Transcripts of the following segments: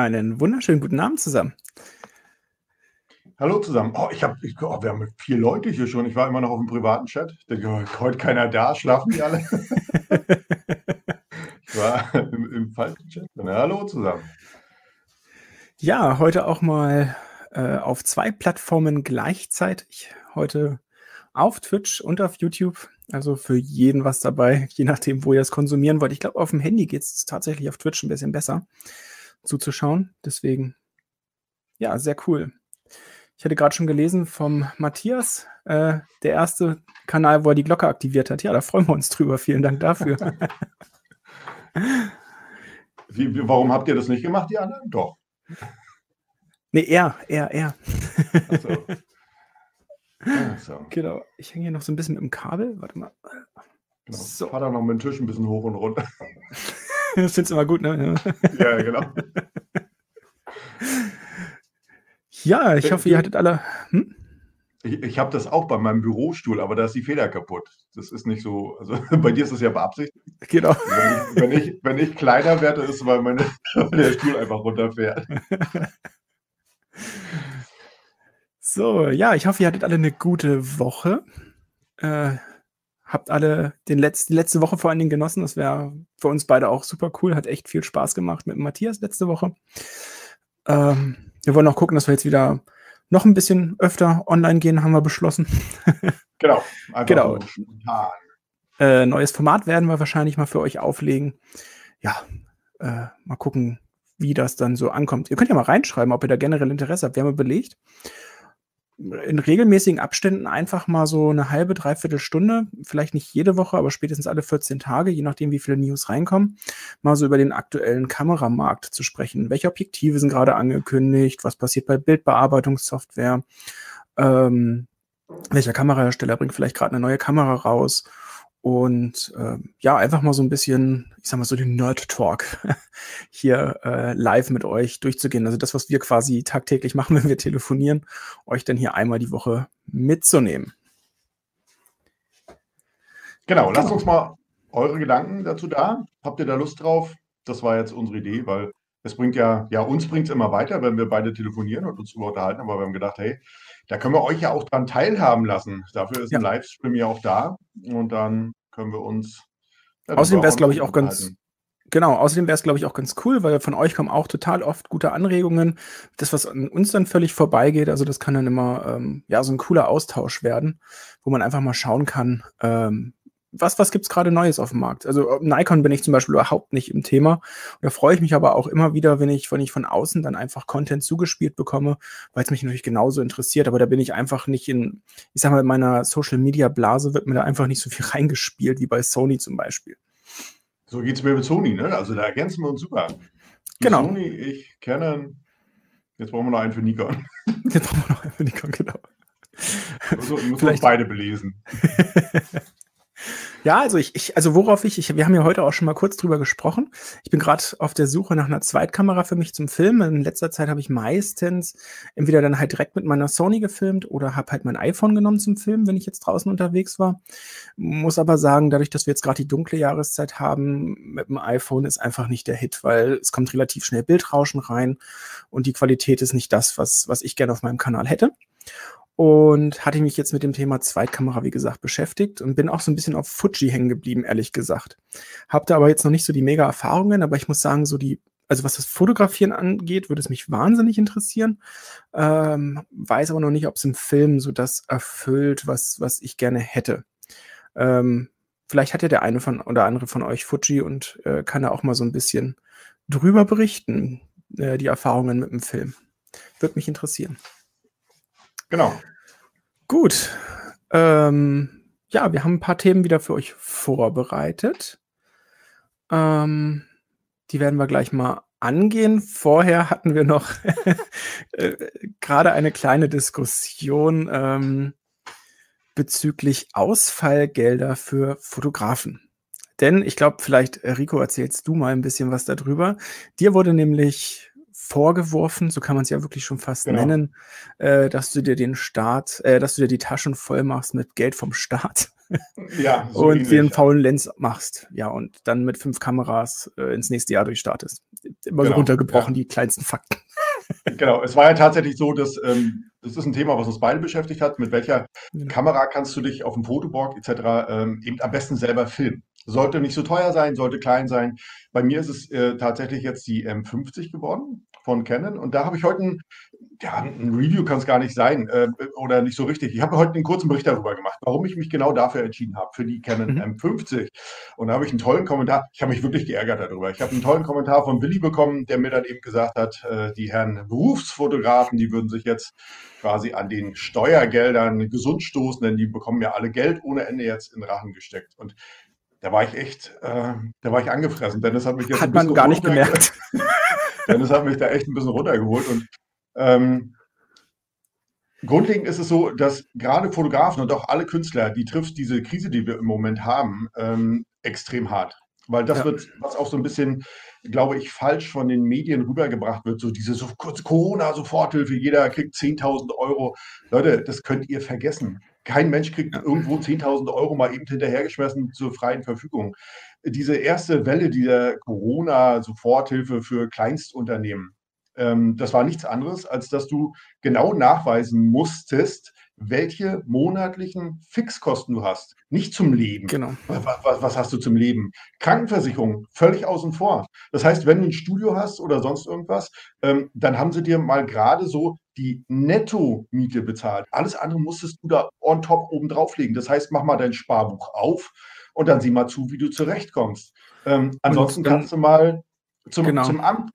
Einen wunderschönen guten Abend zusammen. Hallo zusammen. Oh, ich habe, oh, wir haben vier Leute hier schon. Ich war immer noch auf dem privaten Chat. Ich denke, heute keiner da, schlafen die alle? ich war im, im falschen Chat. Hallo zusammen. Ja, heute auch mal äh, auf zwei Plattformen gleichzeitig. Heute auf Twitch und auf YouTube. Also für jeden was dabei, je nachdem, wo ihr es konsumieren wollt. Ich glaube, auf dem Handy geht es tatsächlich auf Twitch ein bisschen besser zuzuschauen. Deswegen, ja, sehr cool. Ich hatte gerade schon gelesen vom Matthias, äh, der erste Kanal, wo er die Glocke aktiviert hat. Ja, da freuen wir uns drüber. Vielen Dank dafür. wie, warum habt ihr das nicht gemacht, die anderen? Doch. Nee, er, er, er. Ach so. so. Genau. Ich hänge hier noch so ein bisschen mit dem Kabel. Warte mal. Genau. So. Fahr da noch mit dem Tisch ein bisschen hoch und runter. das findest du immer gut, ne? ja, genau. Ja, ich hoffe, ihr hattet alle. Hm? Ich, ich habe das auch bei meinem Bürostuhl, aber da ist die Feder kaputt. Das ist nicht so, also bei dir ist das ja beabsichtigt. Genau. Wenn ich, wenn ich, wenn ich kleiner werde, ist es, weil meine, der Stuhl einfach runterfährt. So, ja, ich hoffe, ihr hattet alle eine gute Woche. Äh, habt alle den Letz die letzte Woche vor allen Dingen genossen. Das wäre für uns beide auch super cool. Hat echt viel Spaß gemacht mit Matthias letzte Woche. Ähm, wir wollen auch gucken, dass wir jetzt wieder noch ein bisschen öfter online gehen, haben wir beschlossen. genau. genau. Äh, neues Format werden wir wahrscheinlich mal für euch auflegen. Ja, äh, mal gucken, wie das dann so ankommt. Ihr könnt ja mal reinschreiben, ob ihr da generell Interesse habt. Wir haben überlegt, in regelmäßigen Abständen einfach mal so eine halbe, dreiviertel Stunde, vielleicht nicht jede Woche, aber spätestens alle 14 Tage, je nachdem, wie viele News reinkommen, mal so über den aktuellen Kameramarkt zu sprechen. Welche Objektive sind gerade angekündigt? Was passiert bei Bildbearbeitungssoftware? Ähm, welcher Kamerahersteller bringt vielleicht gerade eine neue Kamera raus? Und äh, ja, einfach mal so ein bisschen, ich sag mal so den Nerd-Talk hier äh, live mit euch durchzugehen. Also das, was wir quasi tagtäglich machen, wenn wir telefonieren, euch dann hier einmal die Woche mitzunehmen. Genau, lasst genau. uns mal eure Gedanken dazu da. Habt ihr da Lust drauf? Das war jetzt unsere Idee, weil es bringt ja, ja, uns bringt es immer weiter, wenn wir beide telefonieren und uns darüber unterhalten, aber wir haben gedacht, hey, da können wir euch ja auch dran teilhaben lassen. Dafür ist ja. ein Livestream ja auch da und dann können wir uns. Außerdem wäre es, glaube ich, auch ganz. Genau, außerdem wäre es, glaube ich, auch ganz cool, weil von euch kommen auch total oft gute Anregungen. Das, was an uns dann völlig vorbeigeht, also das kann dann immer ähm, ja so ein cooler Austausch werden, wo man einfach mal schauen kann, ähm, was, was gibt's gerade Neues auf dem Markt? Also äh, Nikon bin ich zum Beispiel überhaupt nicht im Thema. Da freue ich mich aber auch immer wieder, wenn ich, wenn ich von außen dann einfach Content zugespielt bekomme, weil es mich natürlich genauso interessiert. Aber da bin ich einfach nicht in, ich sag mal, in meiner Social Media Blase wird mir da einfach nicht so viel reingespielt wie bei Sony zum Beispiel. So geht's mir mit Sony, ne? Also da ergänzen wir uns super. Genau. Sony, ich kenne. Jetzt brauchen wir noch einen für Nikon. Jetzt brauchen wir noch einen für Nikon, genau. Also, muss Vielleicht beide belesen. Ja, also ich, ich, also worauf ich, ich, wir haben ja heute auch schon mal kurz drüber gesprochen. Ich bin gerade auf der Suche nach einer Zweitkamera für mich zum Filmen. In letzter Zeit habe ich meistens entweder dann halt direkt mit meiner Sony gefilmt oder habe halt mein iPhone genommen zum Filmen, wenn ich jetzt draußen unterwegs war. Muss aber sagen, dadurch, dass wir jetzt gerade die dunkle Jahreszeit haben, mit dem iPhone ist einfach nicht der Hit, weil es kommt relativ schnell Bildrauschen rein und die Qualität ist nicht das, was, was ich gerne auf meinem Kanal hätte und hatte mich jetzt mit dem Thema Zweitkamera, wie gesagt, beschäftigt und bin auch so ein bisschen auf Fuji hängen geblieben, ehrlich gesagt. Hab da aber jetzt noch nicht so die mega Erfahrungen, aber ich muss sagen, so die, also was das Fotografieren angeht, würde es mich wahnsinnig interessieren. Ähm, weiß aber noch nicht, ob es im Film so das erfüllt, was, was ich gerne hätte. Ähm, vielleicht hat ja der eine von oder andere von euch Fuji und äh, kann da auch mal so ein bisschen drüber berichten, äh, die Erfahrungen mit dem Film. Würde mich interessieren. Genau. Gut. Ähm, ja, wir haben ein paar Themen wieder für euch vorbereitet. Ähm, die werden wir gleich mal angehen. Vorher hatten wir noch äh, gerade eine kleine Diskussion ähm, bezüglich Ausfallgelder für Fotografen. Denn ich glaube, vielleicht, Rico, erzählst du mal ein bisschen was darüber. Dir wurde nämlich vorgeworfen, so kann man es ja wirklich schon fast genau. nennen, äh, dass du dir den Staat, äh, dass du dir die Taschen voll machst mit Geld vom Staat. Ja, so und dir einen faulen Lens machst. Ja, und dann mit fünf Kameras äh, ins nächste Jahr durchstartest. immer genau, so runtergebrochen, ja. die kleinsten Fakten. Genau, es war ja tatsächlich so, dass ähm, das ist ein Thema, was uns beide beschäftigt hat. Mit welcher ja. Kamera kannst du dich auf dem Fotoboard etc. Ähm, eben am besten selber filmen? Sollte nicht so teuer sein, sollte klein sein. Bei mir ist es äh, tatsächlich jetzt die M50 geworden von Canon. Und da habe ich heute ein, ja, ein Review kann es gar nicht sein äh, oder nicht so richtig. Ich habe heute einen kurzen Bericht darüber gemacht, warum ich mich genau dafür entschieden habe, für die Canon mhm. M50. Und da habe ich einen tollen Kommentar, ich habe mich wirklich geärgert darüber. Ich habe einen tollen Kommentar von Willi bekommen, der mir dann eben gesagt hat, äh, die Herren Berufsfotografen, die würden sich jetzt quasi an den Steuergeldern gesund stoßen, denn die bekommen ja alle Geld ohne Ende jetzt in Rachen gesteckt. Und da war ich echt, äh, da war ich angefressen, denn das hat mich jetzt. Hat man gar nicht gemerkt. Dennis hat mich da echt ein bisschen runtergeholt. Und ähm, grundlegend ist es so, dass gerade Fotografen und auch alle Künstler, die trifft diese Krise, die wir im Moment haben, ähm, extrem hart. Weil das ja. wird, was auch so ein bisschen, glaube ich, falsch von den Medien rübergebracht wird, so diese so kurz Corona-Soforthilfe, jeder kriegt 10.000 Euro. Leute, das könnt ihr vergessen. Kein Mensch kriegt irgendwo 10.000 Euro mal eben hinterhergeschmissen zur freien Verfügung diese erste Welle dieser Corona-Soforthilfe für Kleinstunternehmen, ähm, das war nichts anderes, als dass du genau nachweisen musstest, welche monatlichen Fixkosten du hast. Nicht zum Leben. Genau. Was, was, was, hast du zum Leben? Krankenversicherung, völlig außen vor. Das heißt, wenn du ein Studio hast oder sonst irgendwas, ähm, dann haben sie dir mal gerade so die Netto-Miete bezahlt. Alles andere musstest du da on top oben drauflegen. Das heißt, mach mal dein Sparbuch auf und dann sieh mal zu, wie du zurechtkommst. Ähm, ansonsten dann, kannst du mal zum, genau. zum Amt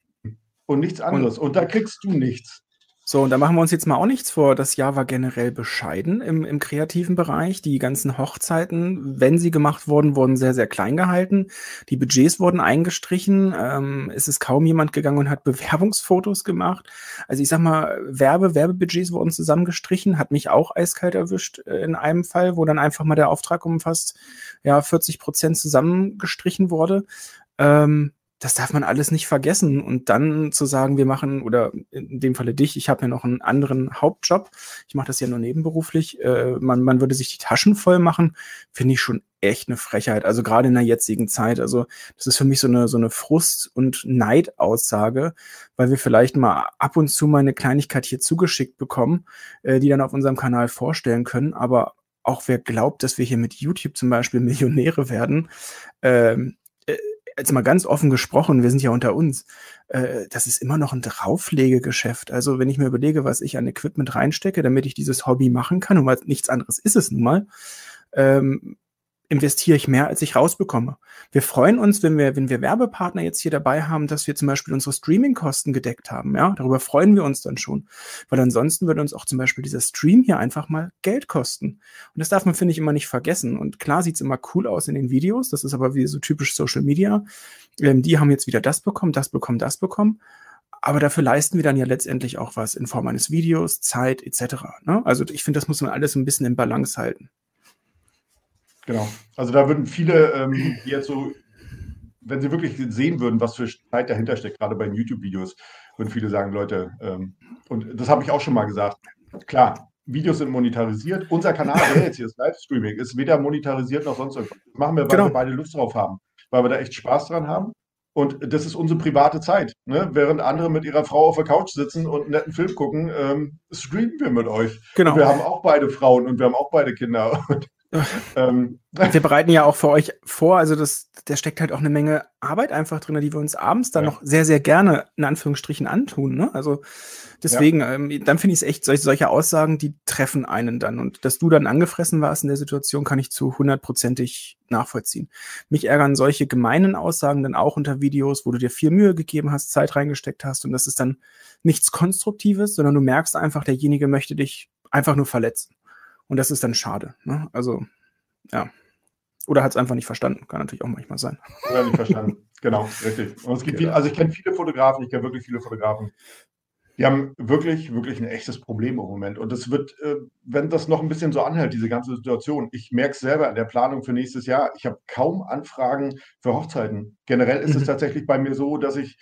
und nichts anderes. Und, und da kriegst du nichts. So, und da machen wir uns jetzt mal auch nichts vor. Das Jahr war generell bescheiden im, im kreativen Bereich. Die ganzen Hochzeiten, wenn sie gemacht wurden, wurden sehr, sehr klein gehalten. Die Budgets wurden eingestrichen. Ähm, es ist kaum jemand gegangen und hat Bewerbungsfotos gemacht. Also ich sag mal, Werbe, Werbebudgets wurden zusammengestrichen, hat mich auch eiskalt erwischt äh, in einem Fall, wo dann einfach mal der Auftrag um fast ja, 40 Prozent zusammengestrichen wurde. Ähm, das darf man alles nicht vergessen. Und dann zu sagen, wir machen, oder in dem Falle dich, ich habe ja noch einen anderen Hauptjob, ich mache das ja nur nebenberuflich, äh, man, man würde sich die Taschen voll machen, finde ich schon echt eine Frechheit. Also gerade in der jetzigen Zeit. Also das ist für mich so eine, so eine Frust- und Neidaussage, weil wir vielleicht mal ab und zu mal eine Kleinigkeit hier zugeschickt bekommen, äh, die dann auf unserem Kanal vorstellen können. Aber auch wer glaubt, dass wir hier mit YouTube zum Beispiel Millionäre werden, ähm, jetzt mal ganz offen gesprochen, wir sind ja unter uns, äh, das ist immer noch ein Drauflegegeschäft. Also wenn ich mir überlege, was ich an Equipment reinstecke, damit ich dieses Hobby machen kann, und weil nichts anderes ist es nun mal, ähm, investiere ich mehr, als ich rausbekomme. Wir freuen uns, wenn wir, wenn wir Werbepartner jetzt hier dabei haben, dass wir zum Beispiel unsere Streamingkosten gedeckt haben. Ja, darüber freuen wir uns dann schon. Weil ansonsten würde uns auch zum Beispiel dieser Stream hier einfach mal Geld kosten. Und das darf man, finde ich, immer nicht vergessen. Und klar sieht es immer cool aus in den Videos. Das ist aber wie so typisch Social Media. Ähm, die haben jetzt wieder das bekommen, das bekommen, das bekommen. Aber dafür leisten wir dann ja letztendlich auch was in Form eines Videos, Zeit etc. Ne? Also ich finde, das muss man alles ein bisschen in Balance halten. Genau. Also da würden viele, ähm, die jetzt so, wenn sie wirklich sehen würden, was für Zeit dahinter steckt, gerade bei YouTube-Videos, würden viele sagen, Leute, ähm, und das habe ich auch schon mal gesagt, klar, Videos sind monetarisiert. Unser Kanal, der jetzt hier ist Livestreaming, ist weder monetarisiert noch sonst irgendwas. Das machen wir, weil genau. wir beide Lust drauf haben, weil wir da echt Spaß dran haben. Und das ist unsere private Zeit. Ne? Während andere mit ihrer Frau auf der Couch sitzen und einen netten Film gucken, ähm, streamen wir mit euch. Genau. Und wir haben auch beide Frauen und wir haben auch beide Kinder. Und ähm. Wir bereiten ja auch für euch vor, also das, da steckt halt auch eine Menge Arbeit einfach drin, die wir uns abends dann ja. noch sehr, sehr gerne in Anführungsstrichen antun. Ne? Also deswegen, ja. ähm, dann finde ich es echt, solche, solche Aussagen, die treffen einen dann. Und dass du dann angefressen warst in der Situation, kann ich zu hundertprozentig nachvollziehen. Mich ärgern solche gemeinen Aussagen dann auch unter Videos, wo du dir viel Mühe gegeben hast, Zeit reingesteckt hast und das ist dann nichts Konstruktives, sondern du merkst einfach, derjenige möchte dich einfach nur verletzen. Und das ist dann schade. Ne? Also, ja. Oder hat es einfach nicht verstanden. Kann natürlich auch manchmal sein. Oder nicht verstanden. genau, richtig. Und es gibt genau. viele, also ich kenne viele Fotografen, ich kenne wirklich viele Fotografen. Die haben wirklich, wirklich ein echtes Problem im Moment. Und es wird, äh, wenn das noch ein bisschen so anhält, diese ganze Situation, ich merke es selber in der Planung für nächstes Jahr, ich habe kaum Anfragen für Hochzeiten. Generell ist mhm. es tatsächlich bei mir so, dass ich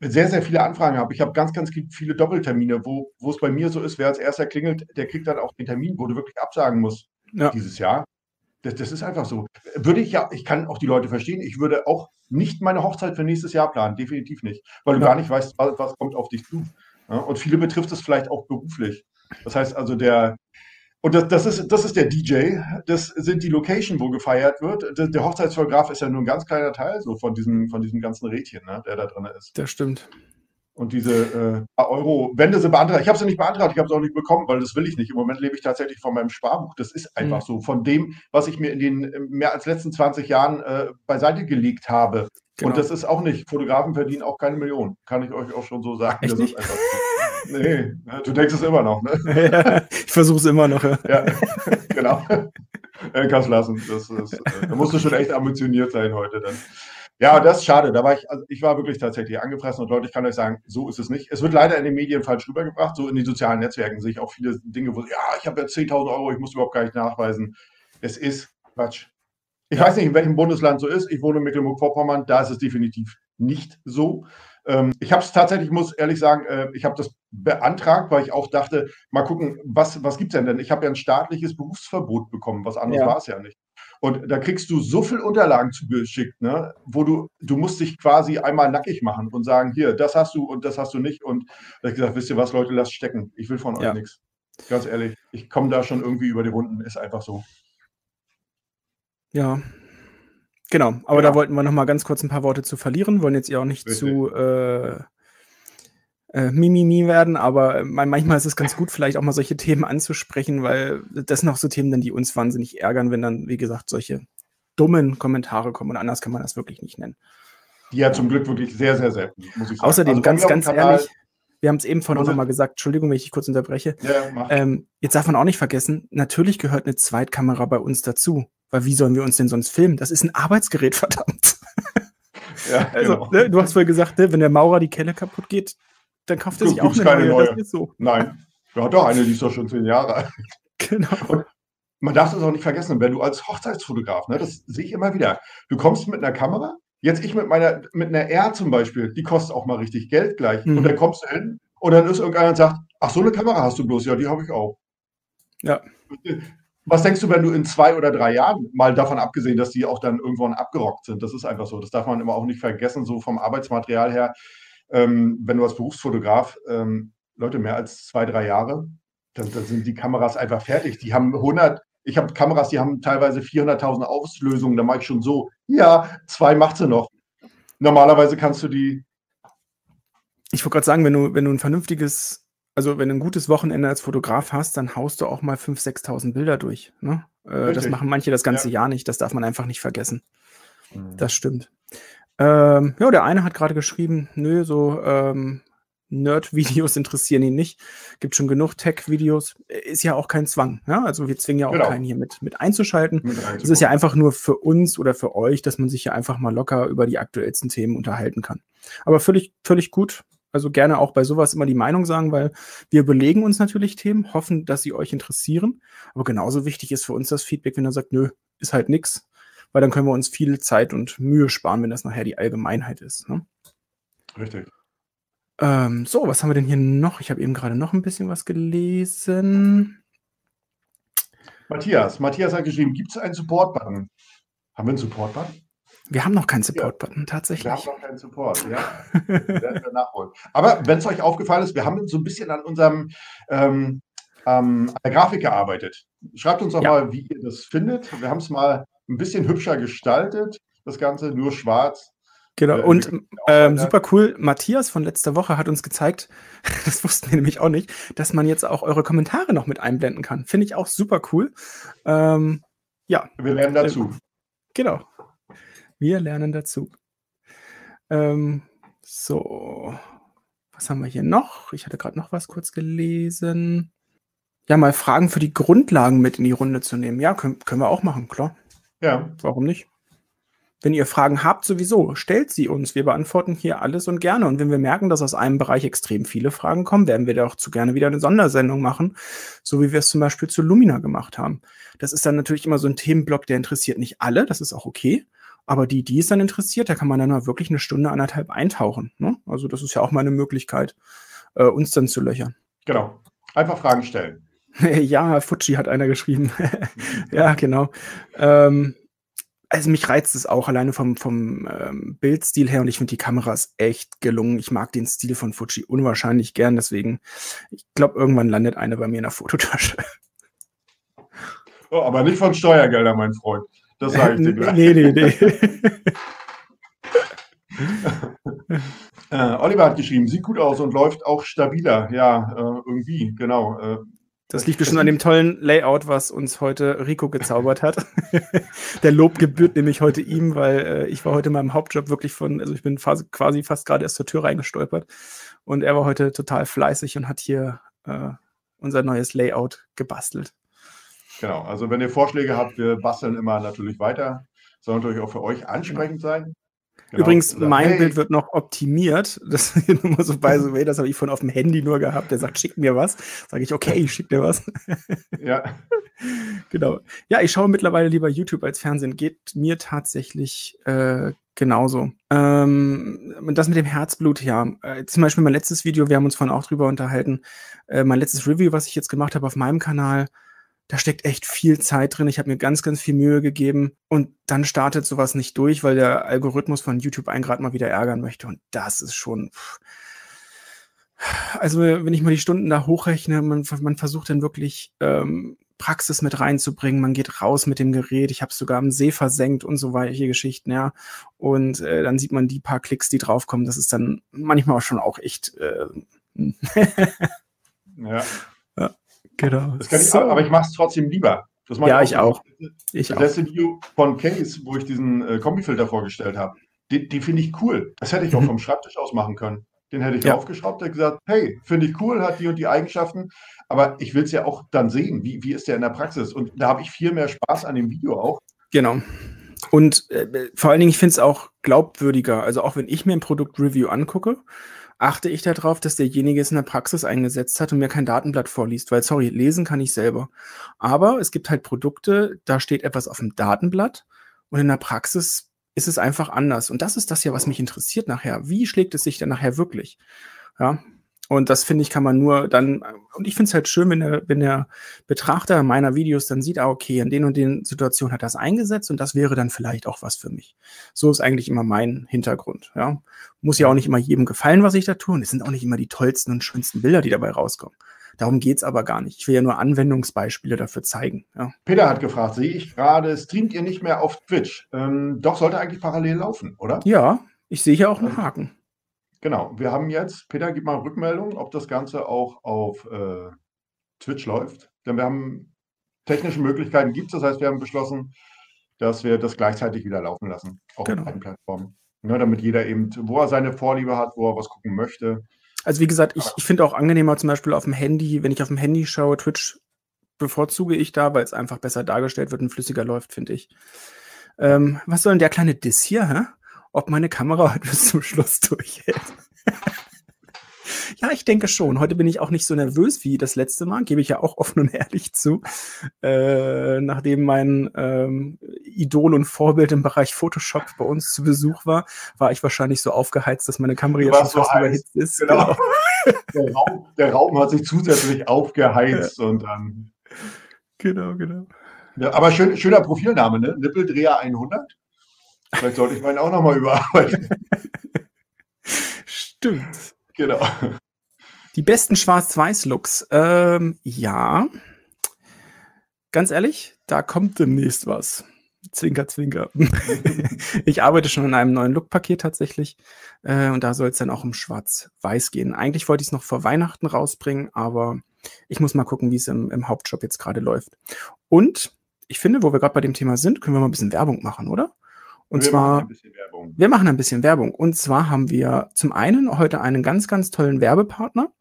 sehr, sehr viele Anfragen habe. Ich habe ganz, ganz viele Doppeltermine, wo, wo es bei mir so ist, wer als erster klingelt, der kriegt dann auch den Termin, wo du wirklich absagen musst ja. dieses Jahr. Das, das, ist einfach so. Würde ich ja, ich kann auch die Leute verstehen, ich würde auch nicht meine Hochzeit für nächstes Jahr planen, definitiv nicht, weil du ja. gar nicht weißt, was, was, kommt auf dich zu. Ja, und viele betrifft es vielleicht auch beruflich. Das heißt also, der, und das, das, ist, das ist der DJ, das sind die Location, wo gefeiert wird. Der, der Hochzeitsfotograf ist ja nur ein ganz kleiner Teil so von diesem, von diesem ganzen Rädchen, ne, der da drin ist. Das stimmt. Und diese äh, Euro, Wände sind beantragt. Ich habe sie nicht beantragt, ich habe sie auch nicht bekommen, weil das will ich nicht. Im Moment lebe ich tatsächlich von meinem Sparbuch. Das ist einfach mhm. so. Von dem, was ich mir in den mehr als letzten 20 Jahren äh, beiseite gelegt habe. Genau. Und das ist auch nicht, Fotografen verdienen auch keine Millionen. Kann ich euch auch schon so sagen. Echt das nicht? ist einfach so. Nee, du denkst es immer noch, ne? Ja, ich versuche es immer noch. Ja, ja genau. Kannst lassen. Das, das, äh, da musst du schon echt ambitioniert sein heute dann. Ja, das ist schade. Da war ich, also ich war wirklich tatsächlich angefressen und Leute, ich kann euch sagen, so ist es nicht. Es wird leider in den Medien falsch rübergebracht. So in den sozialen Netzwerken sehe ich auch viele Dinge, wo, ja, ich habe jetzt 10.000 Euro, ich muss überhaupt gar nicht nachweisen. Es ist Quatsch. Ich ja. weiß nicht, in welchem Bundesland so ist. Ich wohne in Mecklenburg-Vorpommern, da ist es definitiv nicht so. Ähm, ich habe es tatsächlich, muss ehrlich sagen, äh, ich habe das beantragt, weil ich auch dachte, mal gucken, was, was gibt es denn denn? Ich habe ja ein staatliches Berufsverbot bekommen, was anderes ja. war es ja nicht. Und da kriegst du so viel Unterlagen zugeschickt, ne, wo du, du musst dich quasi einmal nackig machen und sagen, hier, das hast du und das hast du nicht. Und da habe ich gesagt, wisst ihr was, Leute, lasst stecken. Ich will von euch ja. nichts. Ganz ehrlich, ich komme da schon irgendwie über die Runden, ist einfach so. Ja, genau. Aber ja. da wollten wir noch mal ganz kurz ein paar Worte zu verlieren. Wollen jetzt ja auch nicht Richtig. zu äh, äh, Mimimi werden, aber äh, manchmal ist es ganz gut, vielleicht auch mal solche Themen anzusprechen, weil das sind auch so Themen, dann, die uns wahnsinnig ärgern, wenn dann, wie gesagt, solche dummen Kommentare kommen. Und anders kann man das wirklich nicht nennen. Die ja zum Glück wirklich sehr, sehr selten, muss ich sagen. Außerdem, also, ganz, ganz ehrlich, wir haben es eben vorhin auch nochmal gesagt, Entschuldigung, wenn ich dich kurz unterbreche. Ja, ähm, jetzt darf man auch nicht vergessen, natürlich gehört eine Zweitkamera bei uns dazu. Weil wie sollen wir uns denn sonst filmen? Das ist ein Arbeitsgerät, verdammt. Ja, also, genau. ne, du hast vorhin gesagt, ne, wenn der Maurer die Kelle kaputt geht, dann kauft er sich auch eine neue. neue. Ist so. Nein, hat doch eine, die ist doch schon zehn Jahre alt. Genau. Und man darf das auch nicht vergessen, wenn du als Hochzeitsfotograf, ne, das sehe ich immer wieder, du kommst mit einer Kamera, jetzt ich mit meiner, mit einer R zum Beispiel, die kostet auch mal richtig Geld gleich. Mhm. Und dann kommst du hin und dann ist irgendeiner und sagt, ach, so eine Kamera hast du bloß, ja, die habe ich auch. Ja. Was denkst du, wenn du in zwei oder drei Jahren, mal davon abgesehen, dass die auch dann irgendwann abgerockt sind, das ist einfach so, das darf man immer auch nicht vergessen, so vom Arbeitsmaterial her, ähm, wenn du als Berufsfotograf, ähm, Leute, mehr als zwei, drei Jahre, dann, dann, sind die Kameras einfach fertig. Die haben 100, ich habe Kameras, die haben teilweise 400.000 Auslösungen, da mache ich schon so, ja, zwei macht sie noch. Normalerweise kannst du die. Ich wollte gerade sagen, wenn du, wenn du ein vernünftiges, also wenn du ein gutes Wochenende als Fotograf hast, dann haust du auch mal 5.000, 6.000 Bilder durch. Ne? Äh, das machen manche das ganze ja. Jahr nicht, das darf man einfach nicht vergessen. Mhm. Das stimmt. Ähm, ja, der eine hat gerade geschrieben, nö, so ähm, Nerd-Videos interessieren ihn nicht. Gibt schon genug Tech-Videos. Ist ja auch kein Zwang. Ja? Also wir zwingen ja auch genau. keinen hier mit, mit einzuschalten. Es ist ja einfach nur für uns oder für euch, dass man sich ja einfach mal locker über die aktuellsten Themen unterhalten kann. Aber völlig, völlig gut. Also gerne auch bei sowas immer die Meinung sagen, weil wir belegen uns natürlich Themen, hoffen, dass sie euch interessieren. Aber genauso wichtig ist für uns das Feedback, wenn er sagt, nö, ist halt nix weil dann können wir uns viel Zeit und Mühe sparen, wenn das nachher die Allgemeinheit ist. Ne? Richtig. Ähm, so, was haben wir denn hier noch? Ich habe eben gerade noch ein bisschen was gelesen. Matthias, Matthias hat geschrieben, gibt es einen Support-Button? Haben wir einen Support-Button? Wir haben noch keinen Support-Button, ja. tatsächlich. Wir haben noch keinen Support, ja. werden wir nachholen. Aber wenn es euch aufgefallen ist, wir haben so ein bisschen an unserem ähm, ähm, an der Grafik gearbeitet. Schreibt uns doch ja. mal, wie ihr das findet. Wir haben es mal ein bisschen hübscher gestaltet, das Ganze nur schwarz. Genau, äh, und ähm, super cool, Matthias von letzter Woche hat uns gezeigt, das wussten wir nämlich auch nicht, dass man jetzt auch eure Kommentare noch mit einblenden kann. Finde ich auch super cool. Ähm, ja. Wir lernen dazu. Genau. Wir lernen dazu. Ähm, so, was haben wir hier noch? Ich hatte gerade noch was kurz gelesen. Ja, mal Fragen für die Grundlagen mit in die Runde zu nehmen. Ja, können, können wir auch machen, klar. Ja. Warum nicht? Wenn ihr Fragen habt, sowieso, stellt sie uns. Wir beantworten hier alles und gerne. Und wenn wir merken, dass aus einem Bereich extrem viele Fragen kommen, werden wir da auch zu gerne wieder eine Sondersendung machen, so wie wir es zum Beispiel zu Lumina gemacht haben. Das ist dann natürlich immer so ein Themenblock, der interessiert nicht alle, das ist auch okay. Aber die, die es dann interessiert, da kann man dann mal wirklich eine Stunde, anderthalb eintauchen. Ne? Also das ist ja auch mal eine Möglichkeit, äh, uns dann zu löchern. Genau. Einfach Fragen stellen. ja, Fuji hat einer geschrieben. ja, genau. Ähm, also mich reizt es auch alleine vom, vom ähm, Bildstil her und ich finde die Kamera ist echt gelungen. Ich mag den Stil von Fuji unwahrscheinlich gern, deswegen, ich glaube, irgendwann landet eine bei mir in der Fototasche. Oh, aber nicht von Steuergeldern, mein Freund. Das sage ich dir gleich. nee, nee, nee. äh, Oliver hat geschrieben, sieht gut aus und läuft auch stabiler. Ja, äh, irgendwie, genau. Äh, das liegt bestimmt an dem tollen Layout, was uns heute Rico gezaubert hat. Der Lob gebührt nämlich heute ihm, weil äh, ich war heute in meinem Hauptjob wirklich von, also ich bin fast, quasi fast gerade erst zur Tür reingestolpert und er war heute total fleißig und hat hier äh, unser neues Layout gebastelt. Genau, also wenn ihr Vorschläge habt, wir basteln immer natürlich weiter. Soll natürlich auch für euch ansprechend sein. Genau. Übrigens, mein hey. Bild wird noch optimiert. Das ist nur so by the way, das habe ich von auf dem Handy nur gehabt. Der sagt, schick mir was. Sage ich, okay, ich schick dir was. Ja. genau. Ja, ich schaue mittlerweile lieber YouTube als Fernsehen. Geht mir tatsächlich äh, genauso. Ähm, das mit dem Herzblut, ja. Äh, zum Beispiel mein letztes Video, wir haben uns vorhin auch drüber unterhalten. Äh, mein letztes Review, was ich jetzt gemacht habe auf meinem Kanal, da steckt echt viel Zeit drin. Ich habe mir ganz, ganz viel Mühe gegeben und dann startet sowas nicht durch, weil der Algorithmus von YouTube einen gerade mal wieder ärgern möchte. Und das ist schon. Also, wenn ich mal die Stunden da hochrechne, man, man versucht dann wirklich ähm, Praxis mit reinzubringen. Man geht raus mit dem Gerät. Ich habe es sogar am See versenkt und so weiter, hier Geschichten, ja. Und äh, dann sieht man die paar Klicks, die draufkommen. Das ist dann manchmal schon auch echt. Äh, ja. Genau. Ich, so. Aber ich mache es trotzdem lieber. ja, ich auch. Ich das letzte Video von Case, wo ich diesen äh, Kombifilter vorgestellt habe, die, die finde ich cool. Das hätte ich auch mhm. vom Schreibtisch aus machen können. Den hätte ich ja. aufgeschraubt und gesagt, hey, finde ich cool, hat die und die Eigenschaften, aber ich will es ja auch dann sehen, wie, wie ist der in der Praxis. Und da habe ich viel mehr Spaß an dem Video auch. Genau. Und äh, vor allen Dingen, ich finde es auch glaubwürdiger. Also auch wenn ich mir ein Produkt-Review angucke, achte ich darauf, dass derjenige es in der Praxis eingesetzt hat und mir kein Datenblatt vorliest, weil, sorry, lesen kann ich selber. Aber es gibt halt Produkte, da steht etwas auf dem Datenblatt und in der Praxis ist es einfach anders. Und das ist das ja, was mich interessiert nachher. Wie schlägt es sich denn nachher wirklich? Ja, und das finde ich, kann man nur dann, und ich finde es halt schön, wenn der, wenn der Betrachter meiner Videos dann sieht, ah, okay, in den und den Situationen hat das eingesetzt und das wäre dann vielleicht auch was für mich. So ist eigentlich immer mein Hintergrund. Ja. Muss ja auch nicht immer jedem gefallen, was ich da tue. Und es sind auch nicht immer die tollsten und schönsten Bilder, die dabei rauskommen. Darum geht's aber gar nicht. Ich will ja nur Anwendungsbeispiele dafür zeigen. Ja. Peter hat gefragt, sehe ich gerade, streamt ihr nicht mehr auf Twitch? Ähm, doch, sollte eigentlich parallel laufen, oder? Ja, ich sehe hier auch einen Haken. Genau, wir haben jetzt, Peter, gib mal Rückmeldung, ob das Ganze auch auf äh, Twitch läuft. Denn wir haben technische Möglichkeiten gibt es. Das heißt, wir haben beschlossen, dass wir das gleichzeitig wieder laufen lassen, auch genau. auf beiden Plattformen. Ne, damit jeder eben, wo er seine Vorliebe hat, wo er was gucken möchte. Also wie gesagt, ich, ich finde auch angenehmer zum Beispiel auf dem Handy, wenn ich auf dem Handy schaue, Twitch bevorzuge ich da, weil es einfach besser dargestellt wird und flüssiger läuft, finde ich. Ähm, was soll denn der kleine Diss hier, hä? Ob meine Kamera heute bis zum Schluss durchhält. ja, ich denke schon. Heute bin ich auch nicht so nervös wie das letzte Mal, gebe ich ja auch offen und ehrlich zu. Äh, nachdem mein ähm, Idol und Vorbild im Bereich Photoshop bei uns zu Besuch war, war ich wahrscheinlich so aufgeheizt, dass meine Kamera schon fast überhitzt ist. Genau. Der, Raum, der, Raum, hat sich zusätzlich aufgeheizt ja. und dann. Genau, genau. Ja, aber schön, schöner Profilname, ne? Nippeldreher 100. Vielleicht sollte ich meinen auch nochmal überarbeiten. Stimmt. Genau. Die besten Schwarz-Weiß-Looks. Ähm, ja. Ganz ehrlich, da kommt demnächst was. Zwinker, zwinker. ich arbeite schon an einem neuen Look-Paket tatsächlich. Äh, und da soll es dann auch um Schwarz-Weiß gehen. Eigentlich wollte ich es noch vor Weihnachten rausbringen, aber ich muss mal gucken, wie es im, im Hauptjob jetzt gerade läuft. Und ich finde, wo wir gerade bei dem Thema sind, können wir mal ein bisschen Werbung machen, oder? Und wir zwar, machen wir machen ein bisschen Werbung. Und zwar haben wir zum einen heute einen ganz, ganz tollen Werbepartner.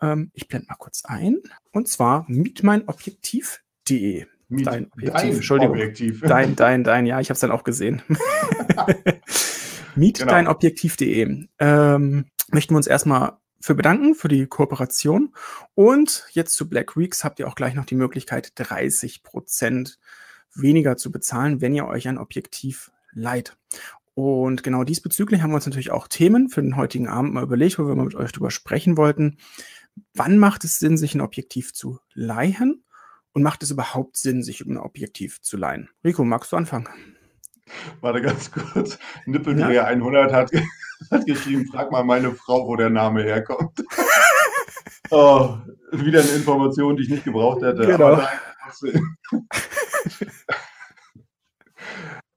Ähm, ich blende mal kurz ein. Und zwar mietmeinobjektiv.de. Miet dein Objektiv, dein Entschuldigung. Objektiv. Dein, dein, dein, ja, ich habe es dann auch gesehen. Mietdeinobjektiv.de. Genau. Ähm, möchten wir uns erstmal für bedanken, für die Kooperation. Und jetzt zu Black Weeks habt ihr auch gleich noch die Möglichkeit, 30 Prozent weniger zu bezahlen, wenn ihr euch ein Objektiv Leid. Und genau diesbezüglich haben wir uns natürlich auch Themen für den heutigen Abend mal überlegt, wo wir mal mit euch drüber sprechen wollten. wann macht es Sinn, sich ein Objektiv zu leihen? Und macht es überhaupt Sinn, sich ein Objektiv zu leihen? Rico, magst du anfangen? Warte ganz kurz. Nippeldreher ja? 100 hat, hat geschrieben, frag mal meine Frau, wo der Name herkommt. oh, wieder eine Information, die ich nicht gebraucht hätte. Genau.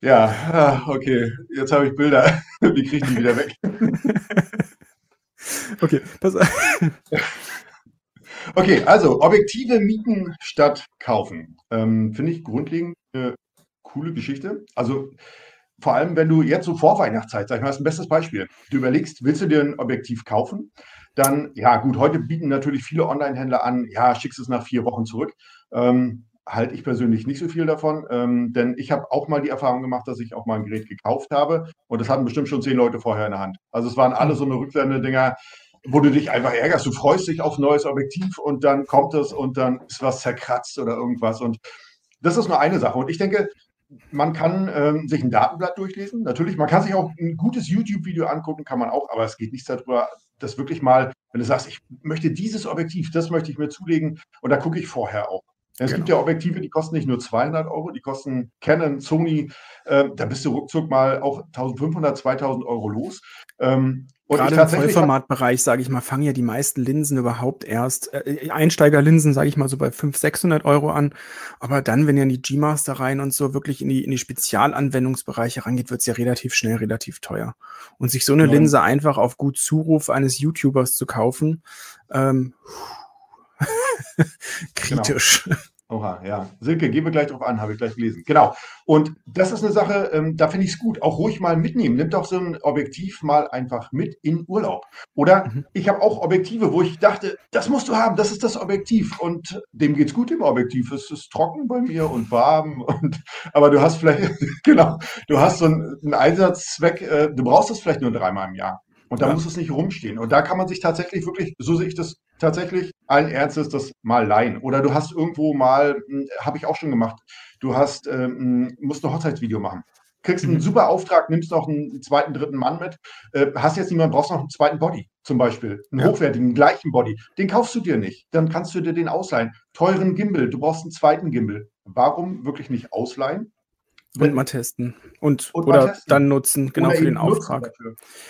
Ja, ah, okay. Jetzt habe ich Bilder. Wie kriege ich die wieder weg? okay, pass auf. Okay, also Objektive mieten statt kaufen. Ähm, Finde ich grundlegend eine coole Geschichte. Also vor allem, wenn du jetzt so vor Weihnachtszeit, sag ich mal, das ist ein bestes Beispiel. Du überlegst, willst du dir ein Objektiv kaufen? Dann, ja gut, heute bieten natürlich viele Online-Händler an, ja, schickst es nach vier Wochen zurück. Ähm, halte ich persönlich nicht so viel davon, ähm, denn ich habe auch mal die Erfahrung gemacht, dass ich auch mal ein Gerät gekauft habe und das hatten bestimmt schon zehn Leute vorher in der Hand. Also es waren alle so eine Rückblende-Dinger, wo du dich einfach ärgerst. Du freust dich auf neues Objektiv und dann kommt es und dann ist was zerkratzt oder irgendwas. Und das ist nur eine Sache. Und ich denke, man kann ähm, sich ein Datenblatt durchlesen. Natürlich, man kann sich auch ein gutes YouTube-Video angucken, kann man auch, aber es geht nichts darüber, das wirklich mal, wenn du sagst, ich möchte dieses Objektiv, das möchte ich mir zulegen und da gucke ich vorher auch. Es genau. gibt ja Objektive, die kosten nicht nur 200 Euro, die kosten Canon, Sony, äh, da bist du ruckzuck mal auch 1500, 2000 Euro los. Ähm, und Gerade im Vollformatbereich, sage ich mal, fangen ja die meisten Linsen überhaupt erst, äh, Einsteigerlinsen, sage ich mal, so bei 500, 600 Euro an. Aber dann, wenn ihr in die G-Master rein und so wirklich in die, in die Spezialanwendungsbereiche rangeht, wird es ja relativ schnell relativ teuer. Und sich so eine ja. Linse einfach auf gut Zuruf eines YouTubers zu kaufen, ähm, kritisch. Genau. Oha, ja. Silke, gehen wir gleich drauf an, habe ich gleich gelesen. Genau. Und das ist eine Sache, ähm, da finde ich es gut. Auch ruhig mal mitnehmen. Nimm doch so ein Objektiv mal einfach mit in Urlaub. Oder mhm. ich habe auch Objektive, wo ich dachte, das musst du haben, das ist das Objektiv. Und dem geht es gut im Objektiv. Es ist trocken bei mir und warm. Und, aber du hast vielleicht, genau, du hast so einen, einen Einsatzzweck, äh, du brauchst es vielleicht nur dreimal im Jahr. Und da ja. muss es nicht rumstehen. Und da kann man sich tatsächlich wirklich, so sehe ich das tatsächlich, allen Ernstes das mal leihen. Oder du hast irgendwo mal, hm, habe ich auch schon gemacht, du hast, ähm, musst ein Hochzeitsvideo machen. Kriegst einen mhm. super Auftrag, nimmst noch einen zweiten, dritten Mann mit, äh, hast jetzt niemanden, brauchst noch einen zweiten Body zum Beispiel, einen ja. hochwertigen, gleichen Body. Den kaufst du dir nicht. Dann kannst du dir den ausleihen. Teuren Gimbal, du brauchst einen zweiten Gimbal. Warum wirklich nicht ausleihen? Und mal testen. Und, und oder testen. dann nutzen, genau oder für den Auftrag.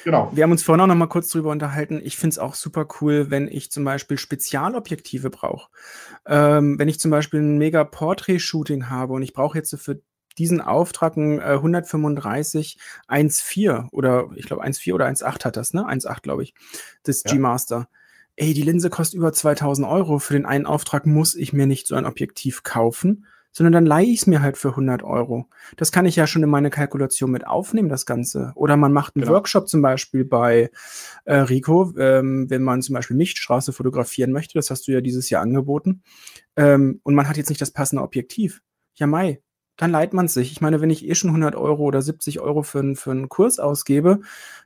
Genau. Wir haben uns vorhin auch noch mal kurz drüber unterhalten. Ich finde es auch super cool, wenn ich zum Beispiel Spezialobjektive brauche. Ähm, wenn ich zum Beispiel ein mega Portrait-Shooting habe und ich brauche jetzt für diesen Auftrag ein äh, 135 1.4 oder ich glaube 1.4 oder 1.8 hat das, ne? 1.8 glaube ich, das ja. G-Master. Ey, die Linse kostet über 2000 Euro. Für den einen Auftrag muss ich mir nicht so ein Objektiv kaufen sondern dann leihe ich es mir halt für 100 Euro. Das kann ich ja schon in meine Kalkulation mit aufnehmen, das Ganze. Oder man macht einen genau. Workshop zum Beispiel bei äh, Rico, ähm, wenn man zum Beispiel Milchstraße fotografieren möchte, das hast du ja dieses Jahr angeboten, ähm, und man hat jetzt nicht das passende Objektiv. Ja, Mai, dann leiht man sich. Ich meine, wenn ich eh schon 100 Euro oder 70 Euro für, für einen Kurs ausgebe,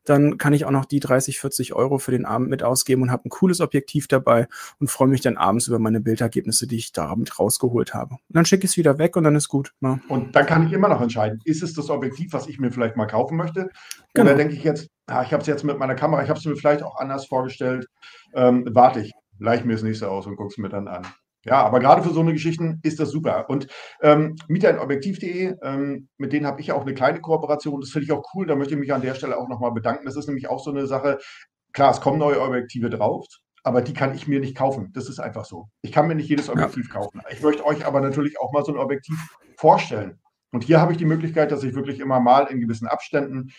dann kann ich auch noch die 30, 40 Euro für den Abend mit ausgeben und habe ein cooles Objektiv dabei und freue mich dann abends über meine Bildergebnisse, die ich da mit rausgeholt habe. Und dann schicke ich es wieder weg und dann ist gut. Ja. Und dann kann ich immer noch entscheiden, ist es das Objektiv, was ich mir vielleicht mal kaufen möchte? Genau. Oder denke ich jetzt, ah, ich habe es jetzt mit meiner Kamera, ich habe es mir vielleicht auch anders vorgestellt, ähm, warte ich, leih mir das nächste aus und gucke es mir dann an. Ja, aber gerade für so eine Geschichten ist das super. Und ähm, Mieterobjektiv.de, ähm, mit denen habe ich auch eine kleine Kooperation. Das finde ich auch cool. Da möchte ich mich an der Stelle auch nochmal bedanken. Das ist nämlich auch so eine Sache. Klar, es kommen neue Objektive drauf, aber die kann ich mir nicht kaufen. Das ist einfach so. Ich kann mir nicht jedes Objektiv ja. kaufen. Ich möchte euch aber natürlich auch mal so ein Objektiv vorstellen. Und hier habe ich die Möglichkeit, dass ich wirklich immer mal in gewissen Abständen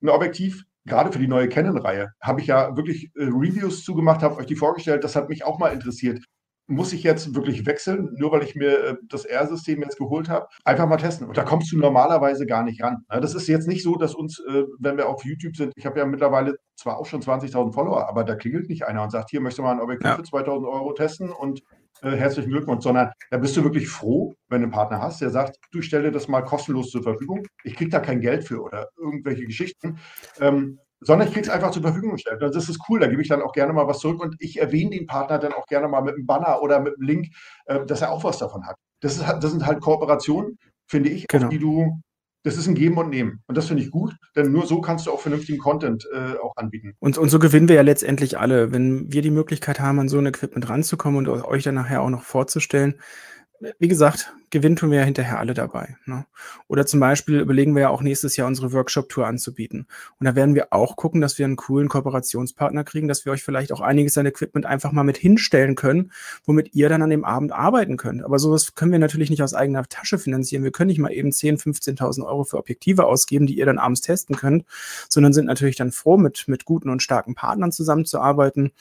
ein Objektiv gerade für die neue Canon-Reihe habe ich ja wirklich äh, Reviews zugemacht, habe euch die vorgestellt. Das hat mich auch mal interessiert muss ich jetzt wirklich wechseln, nur weil ich mir äh, das R-System jetzt geholt habe? Einfach mal testen. Und da kommst du normalerweise gar nicht ran. Das ist jetzt nicht so, dass uns, äh, wenn wir auf YouTube sind, ich habe ja mittlerweile zwar auch schon 20.000 Follower, aber da klingelt nicht einer und sagt, hier möchte mal ein Objektiv ja. für 2.000 Euro testen und äh, herzlichen Glückwunsch, sondern da bist du wirklich froh, wenn du einen Partner hast, der sagt, du stelle das mal kostenlos zur Verfügung. Ich kriege da kein Geld für oder irgendwelche Geschichten. Ähm, sondern ich kriege es einfach zur Verfügung gestellt. Und das ist cool, da gebe ich dann auch gerne mal was zurück und ich erwähne den Partner dann auch gerne mal mit einem Banner oder mit einem Link, äh, dass er auch was davon hat. Das, ist, das sind halt Kooperationen, finde ich, genau. auf die du das ist ein Geben und Nehmen. Und das finde ich gut, denn nur so kannst du auch vernünftigen Content äh, auch anbieten. Und, und so gewinnen wir ja letztendlich alle. Wenn wir die Möglichkeit haben, an so ein Equipment ranzukommen und euch dann nachher auch noch vorzustellen, wie gesagt, gewinnen tun wir ja hinterher alle dabei. Ne? Oder zum Beispiel überlegen wir ja auch nächstes Jahr unsere Workshop-Tour anzubieten. Und da werden wir auch gucken, dass wir einen coolen Kooperationspartner kriegen, dass wir euch vielleicht auch einiges an Equipment einfach mal mit hinstellen können, womit ihr dann an dem Abend arbeiten könnt. Aber sowas können wir natürlich nicht aus eigener Tasche finanzieren. Wir können nicht mal eben 10.000, 15.000 Euro für Objektive ausgeben, die ihr dann abends testen könnt, sondern sind natürlich dann froh, mit, mit guten und starken Partnern zusammenzuarbeiten,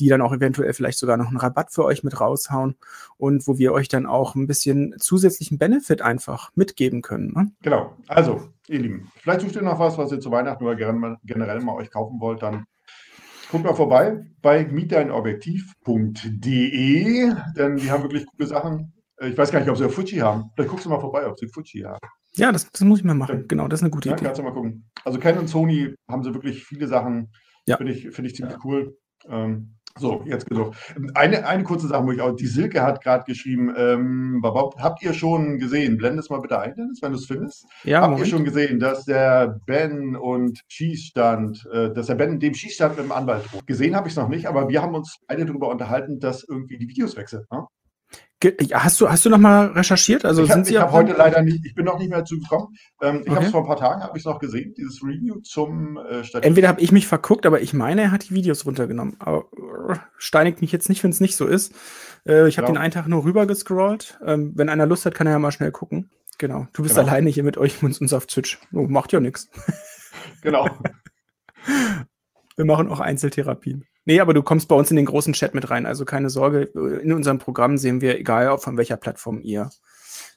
die dann auch eventuell vielleicht sogar noch einen Rabatt für euch mit raushauen und wo wir euch dann auch ein bisschen zu zusätzlichen Benefit einfach mitgeben können. Ne? Genau. Also, ihr Lieben, vielleicht sucht ihr noch was, was ihr zu Weihnachten oder generell mal euch kaufen wollt, dann guckt mal vorbei bei mietdeinobjektiv.de, denn die haben wirklich coole Sachen. Ich weiß gar nicht, ob sie Fuji haben. Vielleicht guckst du mal vorbei, ob sie Fuji haben. Ja, das, das muss ich mal machen. Genau, das ist eine gute ja, Idee. Kannst du mal gucken. Also Canon und Sony haben sie wirklich viele Sachen. Ja. Finde ich, find ich ziemlich ja. cool. Ähm, so, jetzt genug. Eine, eine kurze Sache, wo ich auch, die Silke hat gerade geschrieben, ähm, habt ihr schon gesehen, blend es mal bitte ein, Dennis, wenn du es findest. Ja, habt Moment. ihr schon gesehen, dass der Ben und Schießstand, äh, dass der Ben dem Schießstand mit dem Anwalt droht? Gesehen habe ich es noch nicht, aber wir haben uns beide darüber unterhalten, dass irgendwie die Videos wechseln. Ne? Hast du, hast du noch mal recherchiert? Also ich habe hab heute leider nicht, ich bin noch nicht mehr dazu gekommen. Ähm, ich okay. habe es vor ein paar Tagen, habe ich noch gesehen, dieses Review zum äh, Entweder habe ich mich verguckt, aber ich meine, er hat die Videos runtergenommen. Aber uh, steinigt mich jetzt nicht, wenn es nicht so ist. Äh, ich habe genau. den einen Tag nur rüber gescrollt. Ähm, wenn einer Lust hat, kann er ja mal schnell gucken. Genau. Du bist genau. alleine hier mit euch und uns auf Twitch. Oh, macht ja nichts. Genau. Wir machen auch Einzeltherapien. Nee, aber du kommst bei uns in den großen Chat mit rein. Also keine Sorge, in unserem Programm sehen wir, egal von welcher Plattform ihr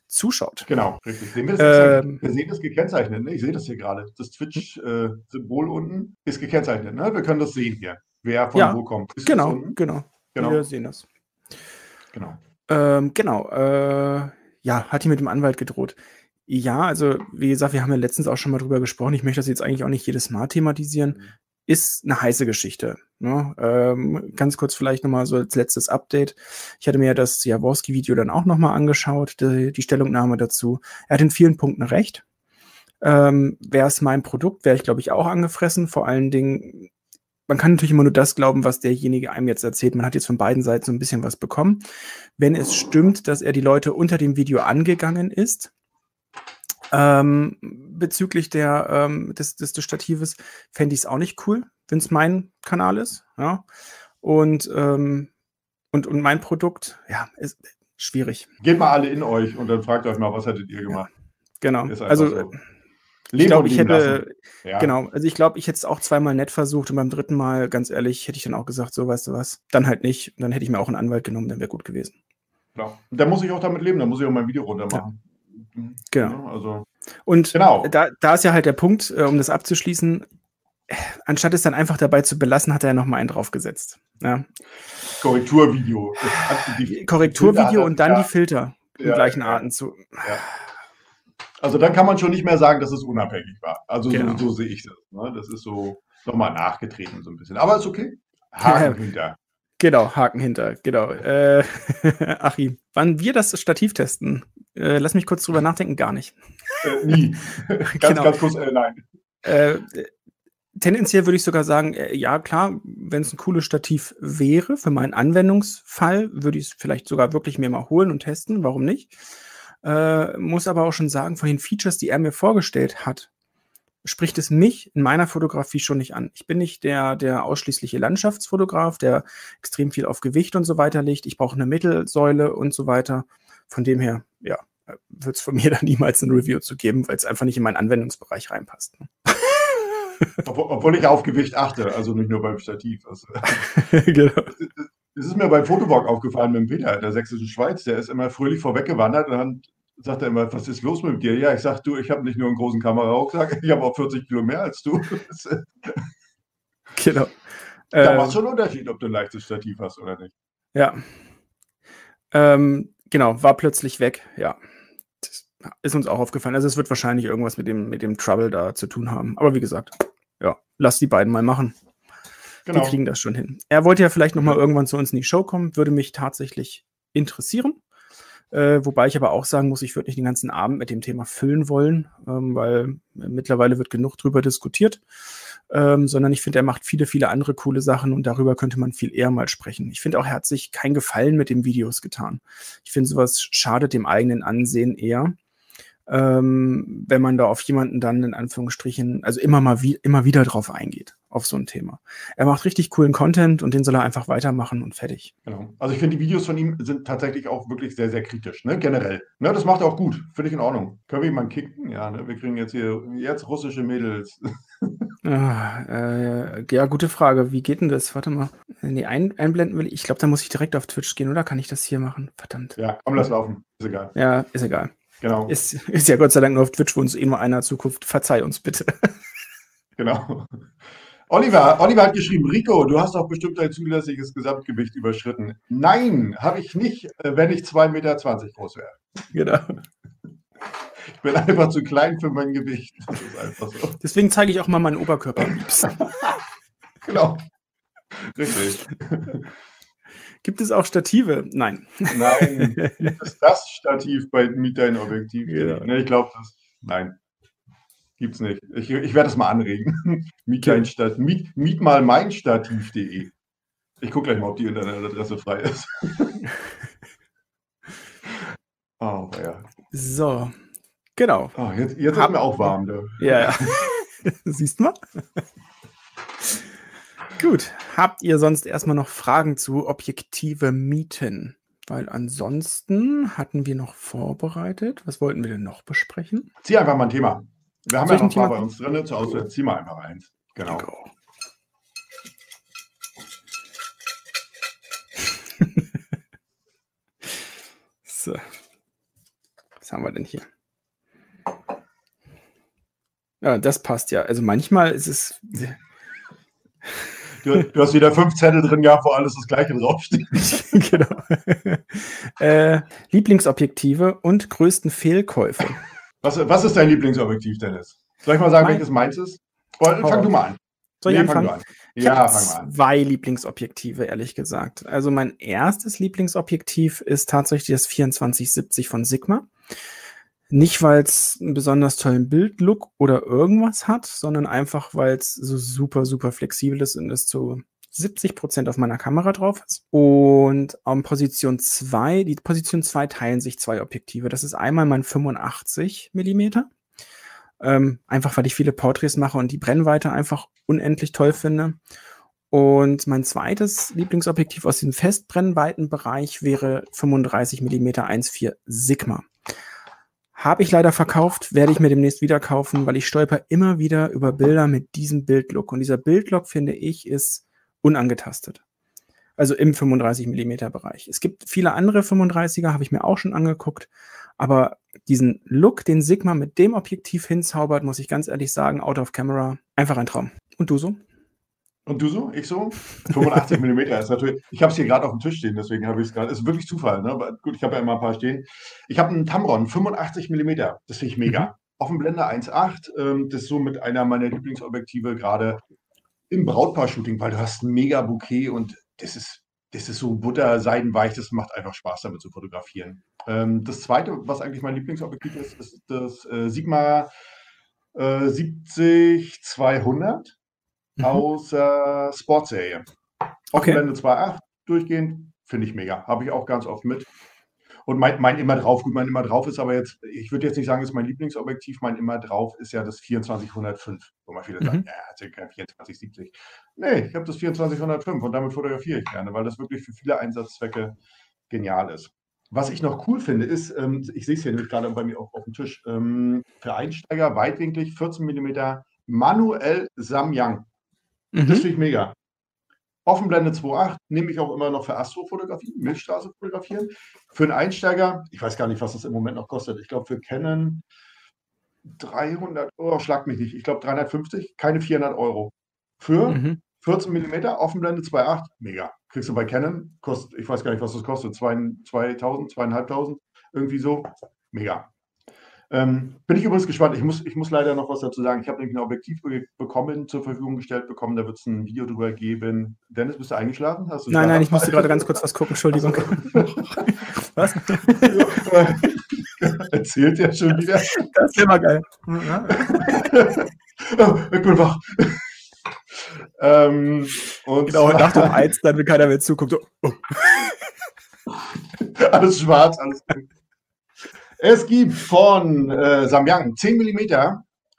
zuschaut. Genau, richtig. Sehen wir, das ähm, wir sehen das gekennzeichnet. Ne? Ich sehe das hier gerade. Das Twitch-Symbol äh, unten ist gekennzeichnet. Ne? Wir können das sehen hier, wer von ja, wo kommt. Ist genau, genau, genau. Wir sehen das. Genau. Ähm, genau. Äh, ja, hat die mit dem Anwalt gedroht. Ja, also wie gesagt, wir haben ja letztens auch schon mal drüber gesprochen. Ich möchte das jetzt eigentlich auch nicht jedes Mal thematisieren. Ist eine heiße Geschichte. Ne? Ähm, ganz kurz vielleicht nochmal so als letztes Update. Ich hatte mir das Jaworski-Video dann auch nochmal angeschaut, die, die, Stellungnahme dazu. Er hat in vielen Punkten recht. Ähm, wäre es mein Produkt, wäre ich, glaube ich, auch angefressen. Vor allen Dingen, man kann natürlich immer nur das glauben, was derjenige einem jetzt erzählt. Man hat jetzt von beiden Seiten so ein bisschen was bekommen. Wenn es stimmt, dass er die Leute unter dem Video angegangen ist, ähm, bezüglich der, ähm, des, des, des Statives fände ich es auch nicht cool, wenn es mein Kanal ist. Ja. Und, ähm, und, und mein Produkt, ja, ist schwierig. Geht mal alle in euch und dann fragt euch mal, was hättet ihr gemacht? Ja, genau. Also so. ich glaube, ich hätte, ja. genau, also ich glaube, ich hätte es auch zweimal nett versucht und beim dritten Mal, ganz ehrlich, hätte ich dann auch gesagt, so weißt du was, dann halt nicht. Dann hätte ich mir auch einen Anwalt genommen, dann wäre gut gewesen. Genau. Da muss ich auch damit leben, da muss ich auch mein Video runter machen. Ja. Genau. Also, und genau. Da, da ist ja halt der Punkt, äh, um das abzuschließen, anstatt es dann einfach dabei zu belassen, hat er ja nochmal einen draufgesetzt. Ja. Korrekturvideo. Korrekturvideo und dann ja. die Filter im ja, gleichen. Atemzug. Ja. Also dann kann man schon nicht mehr sagen, dass es unabhängig war. Also genau. so, so, sehe ich das. Ne? Das ist so nochmal nachgetreten so ein bisschen. Aber ist okay. Haken hinter. Genau, Haken hinter, genau. Äh, Achim, wann wir das Stativ testen, äh, lass mich kurz drüber nachdenken, gar nicht. Äh, nie. ganz, genau. ganz kurz, äh, nein. Äh, tendenziell würde ich sogar sagen, äh, ja klar, wenn es ein cooles Stativ wäre, für meinen Anwendungsfall, würde ich es vielleicht sogar wirklich mir mal holen und testen, warum nicht? Äh, muss aber auch schon sagen, von den Features, die er mir vorgestellt hat, spricht es mich in meiner Fotografie schon nicht an. Ich bin nicht der, der ausschließliche Landschaftsfotograf, der extrem viel auf Gewicht und so weiter legt. Ich brauche eine Mittelsäule und so weiter. Von dem her, ja, wird es von mir dann niemals ein Review zu geben, weil es einfach nicht in meinen Anwendungsbereich reinpasst. Ne? Obwohl, obwohl, ich auf Gewicht achte, also nicht nur beim Stativ. Also, genau. Das ist mir beim Fotowalk aufgefallen mit dem Peter, der sächsischen Schweiz. Der ist immer fröhlich vorweggewandert und dann sagt er immer, was ist los mit dir? Ja, ich sag, du, ich habe nicht nur einen großen Kamerarucksack, ich habe auch 40 Kilo mehr als du. genau. Da äh, macht schon einen Unterschied, ob du ein leichtes Stativ hast oder nicht. Ja. Ähm, genau, war plötzlich weg, ja. Das ist uns auch aufgefallen. Also es wird wahrscheinlich irgendwas mit dem, mit dem Trouble da zu tun haben. Aber wie gesagt, ja, lass die beiden mal machen. Genau. Die kriegen das schon hin. Er wollte ja vielleicht noch mal irgendwann zu uns in die Show kommen, würde mich tatsächlich interessieren. Äh, wobei ich aber auch sagen muss, ich würde nicht den ganzen Abend mit dem Thema füllen wollen, ähm, weil mittlerweile wird genug drüber diskutiert ähm, sondern ich finde, er macht viele, viele andere coole Sachen und darüber könnte man viel eher mal sprechen. Ich finde auch, er hat sich keinen Gefallen mit den Videos getan. Ich finde, sowas schadet dem eigenen Ansehen eher ähm, wenn man da auf jemanden dann in Anführungsstrichen, also immer mal wie, immer wieder drauf eingeht, auf so ein Thema. Er macht richtig coolen Content und den soll er einfach weitermachen und fertig. Genau. Also ich finde, die Videos von ihm sind tatsächlich auch wirklich sehr, sehr kritisch, ne? generell. Ne, das macht er auch gut, finde ich in Ordnung. Können wir jemanden kicken? Ja, ne? wir kriegen jetzt hier jetzt russische Mädels. Ah, äh, ja, gute Frage. Wie geht denn das? Warte mal. Nee, ein, einblenden will ich. Ich glaube, da muss ich direkt auf Twitch gehen, oder kann ich das hier machen? Verdammt. Ja, komm, lass laufen. Ist egal. Ja, ist egal. Genau. Ist, ist ja Gott sei Dank nur auf Twitch, wo uns nur einer Zukunft. Verzeih uns bitte. Genau. Oliver, Oliver hat geschrieben, Rico, du hast doch bestimmt dein zulässiges Gesamtgewicht überschritten. Nein, habe ich nicht, äh, wenn ich 2,20 Meter groß wäre. Genau. Ich bin einfach zu klein für mein Gewicht. Das ist einfach so. Deswegen zeige ich auch mal meinen Oberkörper genau. Richtig. Gibt es auch Stative? Nein. Nein. Gibt es das Stativ bei Miet dein Objektiv? Genau. Nee, ich glaube, das. Nein. Gibt es nicht. Ich, ich werde das mal anregen. miet, dein Stat miet, miet mal mein Stativ.de. Ich gucke gleich mal, ob die Internetadresse frei ist. oh, ja. So. Genau. Oh, jetzt jetzt ist mir auch warm. Da. Ja, ja. Siehst du mal? Gut. Habt ihr sonst erstmal noch Fragen zu objektive Mieten? Weil ansonsten hatten wir noch vorbereitet. Was wollten wir denn noch besprechen? Zieh einfach mal ein Thema. Wir haben Soll ja noch ein paar bei uns drin. Zur Auswahl zieh mal einfach eins. Genau. Go. so. Haben wir denn hier? Ja, das passt ja. Also manchmal ist es. Du, du, hast wieder fünf Zettel drin gehabt, wo alles das Gleiche draufsteht. genau. äh, Lieblingsobjektive und größten Fehlkäufe. Was, was ist dein Lieblingsobjektiv, Dennis? Soll ich mal sagen, mein, welches meins ist? Fang du mal an. Soll ich nee, anfangen? Fang an. Ich ja, fang mal an. Zwei Lieblingsobjektive, ehrlich gesagt. Also mein erstes Lieblingsobjektiv ist tatsächlich das 2470 von Sigma. Nicht, weil es einen besonders tollen Bildlook oder irgendwas hat, sondern einfach, weil es so super, super flexibel ist und es zu 70 Prozent auf meiner Kamera drauf ist. Und um Position 2, die Position 2 teilen sich zwei Objektive. Das ist einmal mein 85 Millimeter. Ähm, einfach weil ich viele Porträts mache und die Brennweite einfach unendlich toll finde. Und mein zweites Lieblingsobjektiv aus dem Festbrennweitenbereich wäre 35 mm 1.4 Sigma. Habe ich leider verkauft, werde ich mir demnächst wieder kaufen, weil ich stolper immer wieder über Bilder mit diesem Bildlook. Und dieser Bildlook, finde ich, ist unangetastet. Also im 35 mm Bereich. Es gibt viele andere 35er, habe ich mir auch schon angeguckt. Aber diesen Look, den Sigma mit dem Objektiv hinzaubert, muss ich ganz ehrlich sagen, out of camera, einfach ein Traum. Und du so? Und du so? Ich so? 85 mm ist natürlich. Ich habe es hier gerade auf dem Tisch stehen, deswegen habe ich es gerade. Ist wirklich Zufall, ne? Aber gut, ich habe ja immer ein paar stehen. Ich habe einen Tamron, 85 mm. Das finde ich mega. Mhm. Offenblende 1.8. Ähm, das ist so mit einer meiner Lieblingsobjektive gerade im Brautpaar-Shooting, weil du hast ein mega Bouquet und das ist, das ist so butterseidenweich. Das macht einfach Spaß, damit zu fotografieren. Ähm, das zweite, was eigentlich mein Lieblingsobjektiv ist, ist das äh, Sigma äh, 70-200 mhm. aus äh, Sportserie. Offenblende okay. 2.8 durchgehend, finde ich mega. Habe ich auch ganz oft mit. Und mein, mein immer drauf, gut, mein immer drauf ist aber jetzt, ich würde jetzt nicht sagen, ist mein Lieblingsobjektiv, mein immer drauf ist ja das 2405, wo man viele mhm. sagen, ja, hat ja kein 2470. Nee, ich habe das 2405 und damit fotografiere ich gerne, weil das wirklich für viele Einsatzzwecke genial ist. Was ich noch cool finde, ist, ähm, ich sehe es hier gerade bei mir auch auf dem Tisch, ähm, für Einsteiger weitwinklig 14 mm manuell Samyang. Mhm. Das finde ich mega. Offenblende 2.8 nehme ich auch immer noch für Astrofotografie, Milchstraße fotografieren. Für einen Einsteiger, ich weiß gar nicht, was das im Moment noch kostet. Ich glaube, für Canon 300 Euro, schlag mich nicht. Ich glaube 350, keine 400 Euro. Für mhm. 14 mm Offenblende 2.8, mega. Kriegst du bei Canon, kostet, ich weiß gar nicht, was das kostet, 2000, 2500, irgendwie so. Mega. Ähm, bin ich übrigens gespannt. Ich muss, ich muss leider noch was dazu sagen. Ich habe nämlich ein Objektiv bekommen, zur Verfügung gestellt bekommen. Da wird es ein Video drüber geben. Dennis, bist du eingeschlafen? Du nein, nein, ich musste gerade ganz kurz was gucken. Entschuldigung. Was? Erzählt ja schon wieder. Das ist immer geil. oh, ich bin wach. ähm, und genau, und nach dem Eins, dann, wenn keiner mehr zuguckt. So, oh. alles schwarz, alles gut. Es gibt von äh, Samyang 10 mm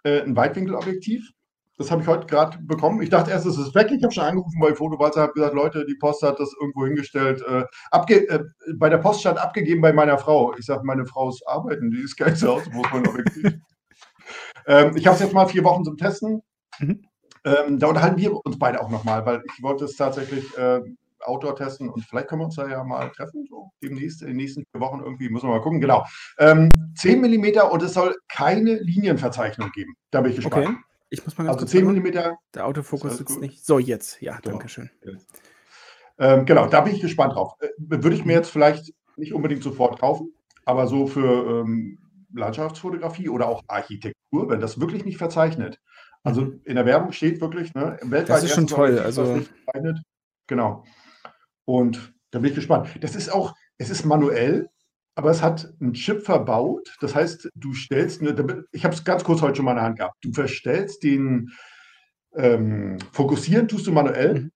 äh, ein Weitwinkelobjektiv. Das habe ich heute gerade bekommen. Ich dachte erst, es ist weg. Ich habe schon angerufen bei Fotowalzer, habe gesagt, Leute, die Post hat das irgendwo hingestellt. Äh, abge äh, bei der Post stand abgegeben bei meiner Frau. Ich sage, meine Frau ist arbeiten, die ist geil zu Hause, wo mein Objektiv? ähm, ich habe es jetzt mal vier Wochen zum Testen. Mhm. Ähm, da unterhalten wir uns beide auch nochmal, weil ich wollte es tatsächlich äh, Outdoor testen und vielleicht können wir uns da ja mal treffen, so demnächst, in den nächsten vier Wochen irgendwie, müssen wir mal gucken, genau. Ähm, 10 mm und es soll keine Linienverzeichnung geben. Da bin ich gespannt. Okay. Ich muss mal ganz also 10 mm. Der Autofokus sitzt gut. nicht. So, jetzt. Ja, genau. danke schön. Ähm, genau, da bin ich gespannt drauf. Äh, würde ich mir jetzt vielleicht nicht unbedingt sofort kaufen, aber so für ähm, Landschaftsfotografie oder auch Architektur, wenn das wirklich nicht verzeichnet. Also mhm. in der Werbung steht wirklich, ne, weltweit das ist schon toll. Also genau. Und da bin ich gespannt. Das ist auch, es ist manuell, aber es hat einen Chip verbaut. Das heißt, du stellst, eine, ich habe es ganz kurz heute schon mal in der Hand gehabt, du verstellst den, ähm, fokussieren tust du manuell, mhm.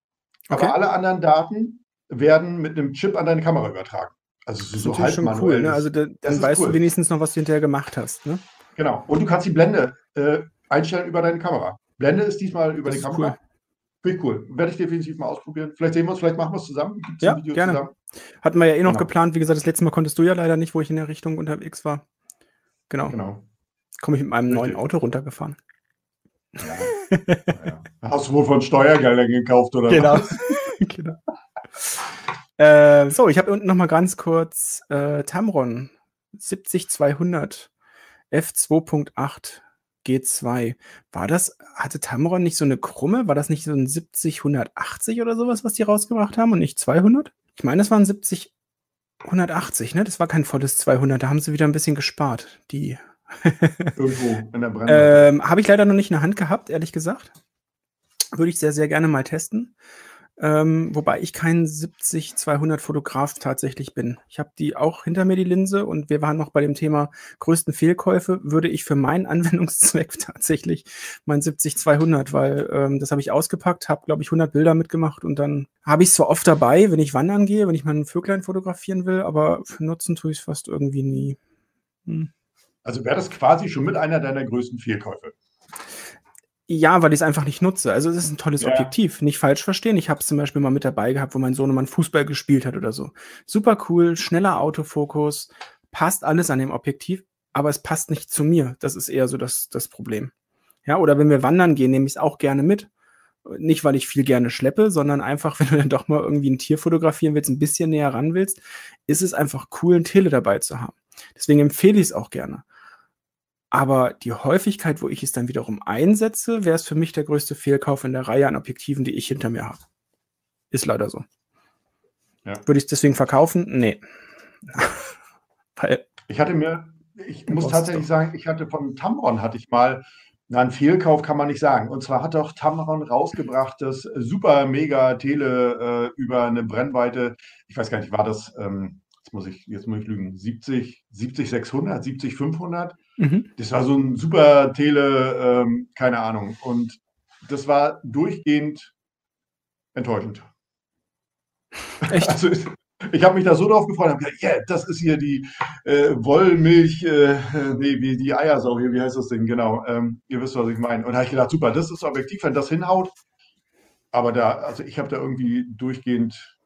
okay. aber alle anderen Daten werden mit einem Chip an deine Kamera übertragen. Also das ist so halb schon manuell. cool. Ne? Also da, dann weißt cool. du wenigstens noch, was du hinterher gemacht hast. Ne? Genau. Und du kannst die Blende äh, einstellen über deine Kamera. Blende ist diesmal über das die Kamera. Cool. Finde ich cool. Werde ich definitiv mal ausprobieren. Vielleicht sehen wir uns, vielleicht machen wir es zusammen. Gibt's ja, gerne. Zusammen? Hatten wir ja eh noch genau. geplant. Wie gesagt, das letzte Mal konntest du ja leider nicht, wo ich in der Richtung unterwegs war. Genau. genau. Komme ich mit meinem Richtig. neuen Auto runtergefahren. Ja. ja. Hast du wohl von Steuergeldern gekauft, oder? Genau. genau. Äh, so, ich habe unten noch mal ganz kurz äh, Tamron 70200 F2.8 G2. War das, hatte Tamron nicht so eine Krumme? War das nicht so ein 70, 180 oder sowas, was die rausgebracht haben und nicht 200? Ich meine, das waren 70, 180, ne? Das war kein volles 200. Da haben sie wieder ein bisschen gespart, die. Irgendwo in der Brennweite. Ähm, Habe ich leider noch nicht in der Hand gehabt, ehrlich gesagt. Würde ich sehr, sehr gerne mal testen. Ähm, wobei ich kein 70-200 Fotograf tatsächlich bin. Ich habe die auch hinter mir, die Linse, und wir waren noch bei dem Thema größten Fehlkäufe, würde ich für meinen Anwendungszweck tatsächlich mein 70-200, weil ähm, das habe ich ausgepackt, habe, glaube ich, 100 Bilder mitgemacht und dann habe ich es zwar oft dabei, wenn ich wandern gehe, wenn ich mal einen Vöglein fotografieren will, aber nutzen tue ich es fast irgendwie nie. Hm. Also wäre das quasi schon mit einer deiner größten Fehlkäufe? Ja, weil ich es einfach nicht nutze. Also es ist ein tolles ja. Objektiv. Nicht falsch verstehen. Ich habe es zum Beispiel mal mit dabei gehabt, wo mein Sohn mal Fußball gespielt hat oder so. Super cool, schneller Autofokus, passt alles an dem Objektiv, aber es passt nicht zu mir. Das ist eher so das, das Problem. Ja, oder wenn wir wandern gehen, nehme ich es auch gerne mit. Nicht, weil ich viel gerne schleppe, sondern einfach, wenn du dann doch mal irgendwie ein Tier fotografieren willst, ein bisschen näher ran willst, ist es einfach cool, ein Tele dabei zu haben. Deswegen empfehle ich es auch gerne. Aber die Häufigkeit, wo ich es dann wiederum einsetze, wäre es für mich der größte Fehlkauf in der Reihe an Objektiven, die ich hinter mir habe. Ist leider so. Ja. Würde ich es deswegen verkaufen? Nee. Weil ich hatte mir, ich muss tatsächlich sagen, ich hatte von Tamron hatte ich mal, na, einen Fehlkauf kann man nicht sagen. Und zwar hat doch Tamron rausgebracht das super mega Tele äh, über eine Brennweite, ich weiß gar nicht, war das, ähm, jetzt muss ich, jetzt muss ich lügen, 70, 70 600, 70 500? Mhm. Das war so ein super Tele, ähm, keine Ahnung. Und das war durchgehend enttäuschend. Echt? Also, ich habe mich da so drauf gefreut, habe gesagt, yeah, das ist hier die äh, Wollmilch, äh, wie, wie die Eiersau hier, wie heißt das Ding, genau. Ähm, ihr wisst, was ich meine. Und da habe ich gedacht, super, das ist objektiv, wenn das hinhaut. Aber da, also ich habe da irgendwie durchgehend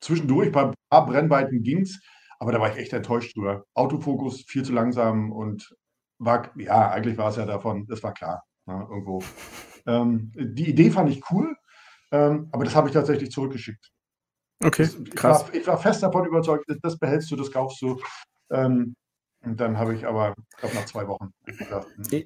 zwischendurch bei ein paar Brennweiten ging es, aber da war ich echt enttäuscht drüber. Autofokus viel zu langsam und war, ja, eigentlich war es ja davon, das war klar, ne, irgendwo. Ähm, die Idee fand ich cool, ähm, aber das habe ich tatsächlich zurückgeschickt. Okay, das, krass. Ich war, ich war, fest davon überzeugt, das behältst du, das kaufst du. Ähm, und dann habe ich aber, ich glaube, nach zwei Wochen gesagt, hm.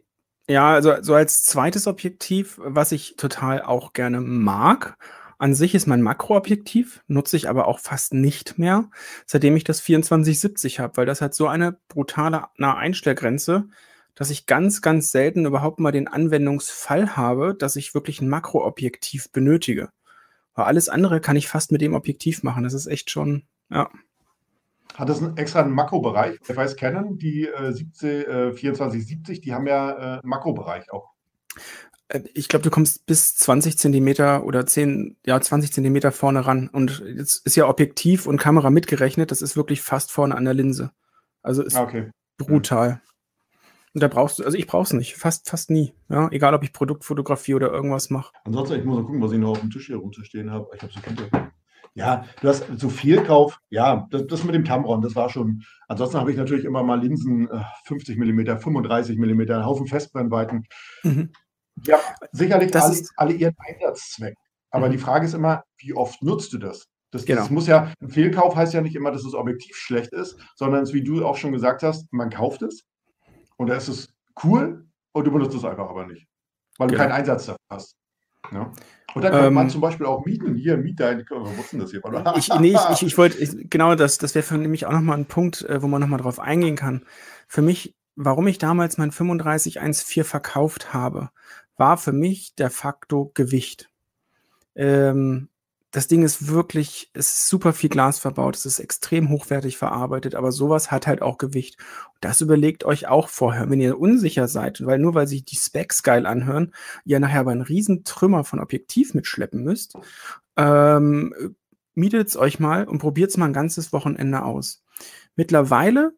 ja, also so als zweites Objektiv, was ich total auch gerne mag, an sich ist mein Makroobjektiv, nutze ich aber auch fast nicht mehr, seitdem ich das 2470 habe, weil das hat so eine brutale Einstellgrenze, dass ich ganz, ganz selten überhaupt mal den Anwendungsfall habe, dass ich wirklich ein Makroobjektiv benötige. Weil alles andere kann ich fast mit dem Objektiv machen. Das ist echt schon, ja. hat das einen extra einen Makrobereich. Ich weiß, Canon, die äh, 17, äh, 2470, die haben ja äh, einen Makrobereich auch. Äh, ich glaube, du kommst bis 20 Zentimeter oder 10, ja, 20 Zentimeter vorne ran. Und jetzt ist ja Objektiv und Kamera mitgerechnet. Das ist wirklich fast vorne an der Linse. Also ist ah, okay. brutal. Und da brauchst du, also ich brauch's nicht, fast, fast nie. Ja, egal ob ich Produktfotografie oder irgendwas mache. Ansonsten, ich muss mal gucken, was ich noch auf dem Tisch hier rumzustehen habe. Ich habe so viele. Ja, du hast zu viel Kauf. Ja, das, das, mit dem Tamron, das war schon. Ansonsten habe ich natürlich immer mal Linsen äh, 50 mm, 35 mm, einen Haufen Festbrennweiten. Mhm. Ja, sicherlich alle, alle, ihren Einsatzzweck. Aber mhm. die Frage ist immer, wie oft nutzt du das? Das, genau. das, muss ja, ein Fehlkauf heißt ja nicht immer, dass das Objektiv schlecht ist, sondern es, wie du auch schon gesagt hast, man kauft es und da ist es cool und du benutzt es einfach aber nicht, weil genau. du keinen Einsatz dafür hast. Ja. Und dann kann ähm, man zum Beispiel auch mieten. Hier, miet dein, was ist denn das hier? ich, nee, ich, ich, ich wollte, genau das, das wäre für mich auch nochmal ein Punkt, äh, wo man nochmal drauf eingehen kann. Für mich, warum ich damals mein 3514 verkauft habe, war für mich der Faktor Gewicht. Ähm, das Ding ist wirklich, es ist super viel Glas verbaut, es ist extrem hochwertig verarbeitet, aber sowas hat halt auch Gewicht. Das überlegt euch auch vorher, wenn ihr unsicher seid, weil nur weil sich die Specs geil anhören, ihr nachher aber einen riesen Trümmer von Objektiv mitschleppen müsst, ähm, mietet es euch mal und probiert es mal ein ganzes Wochenende aus. Mittlerweile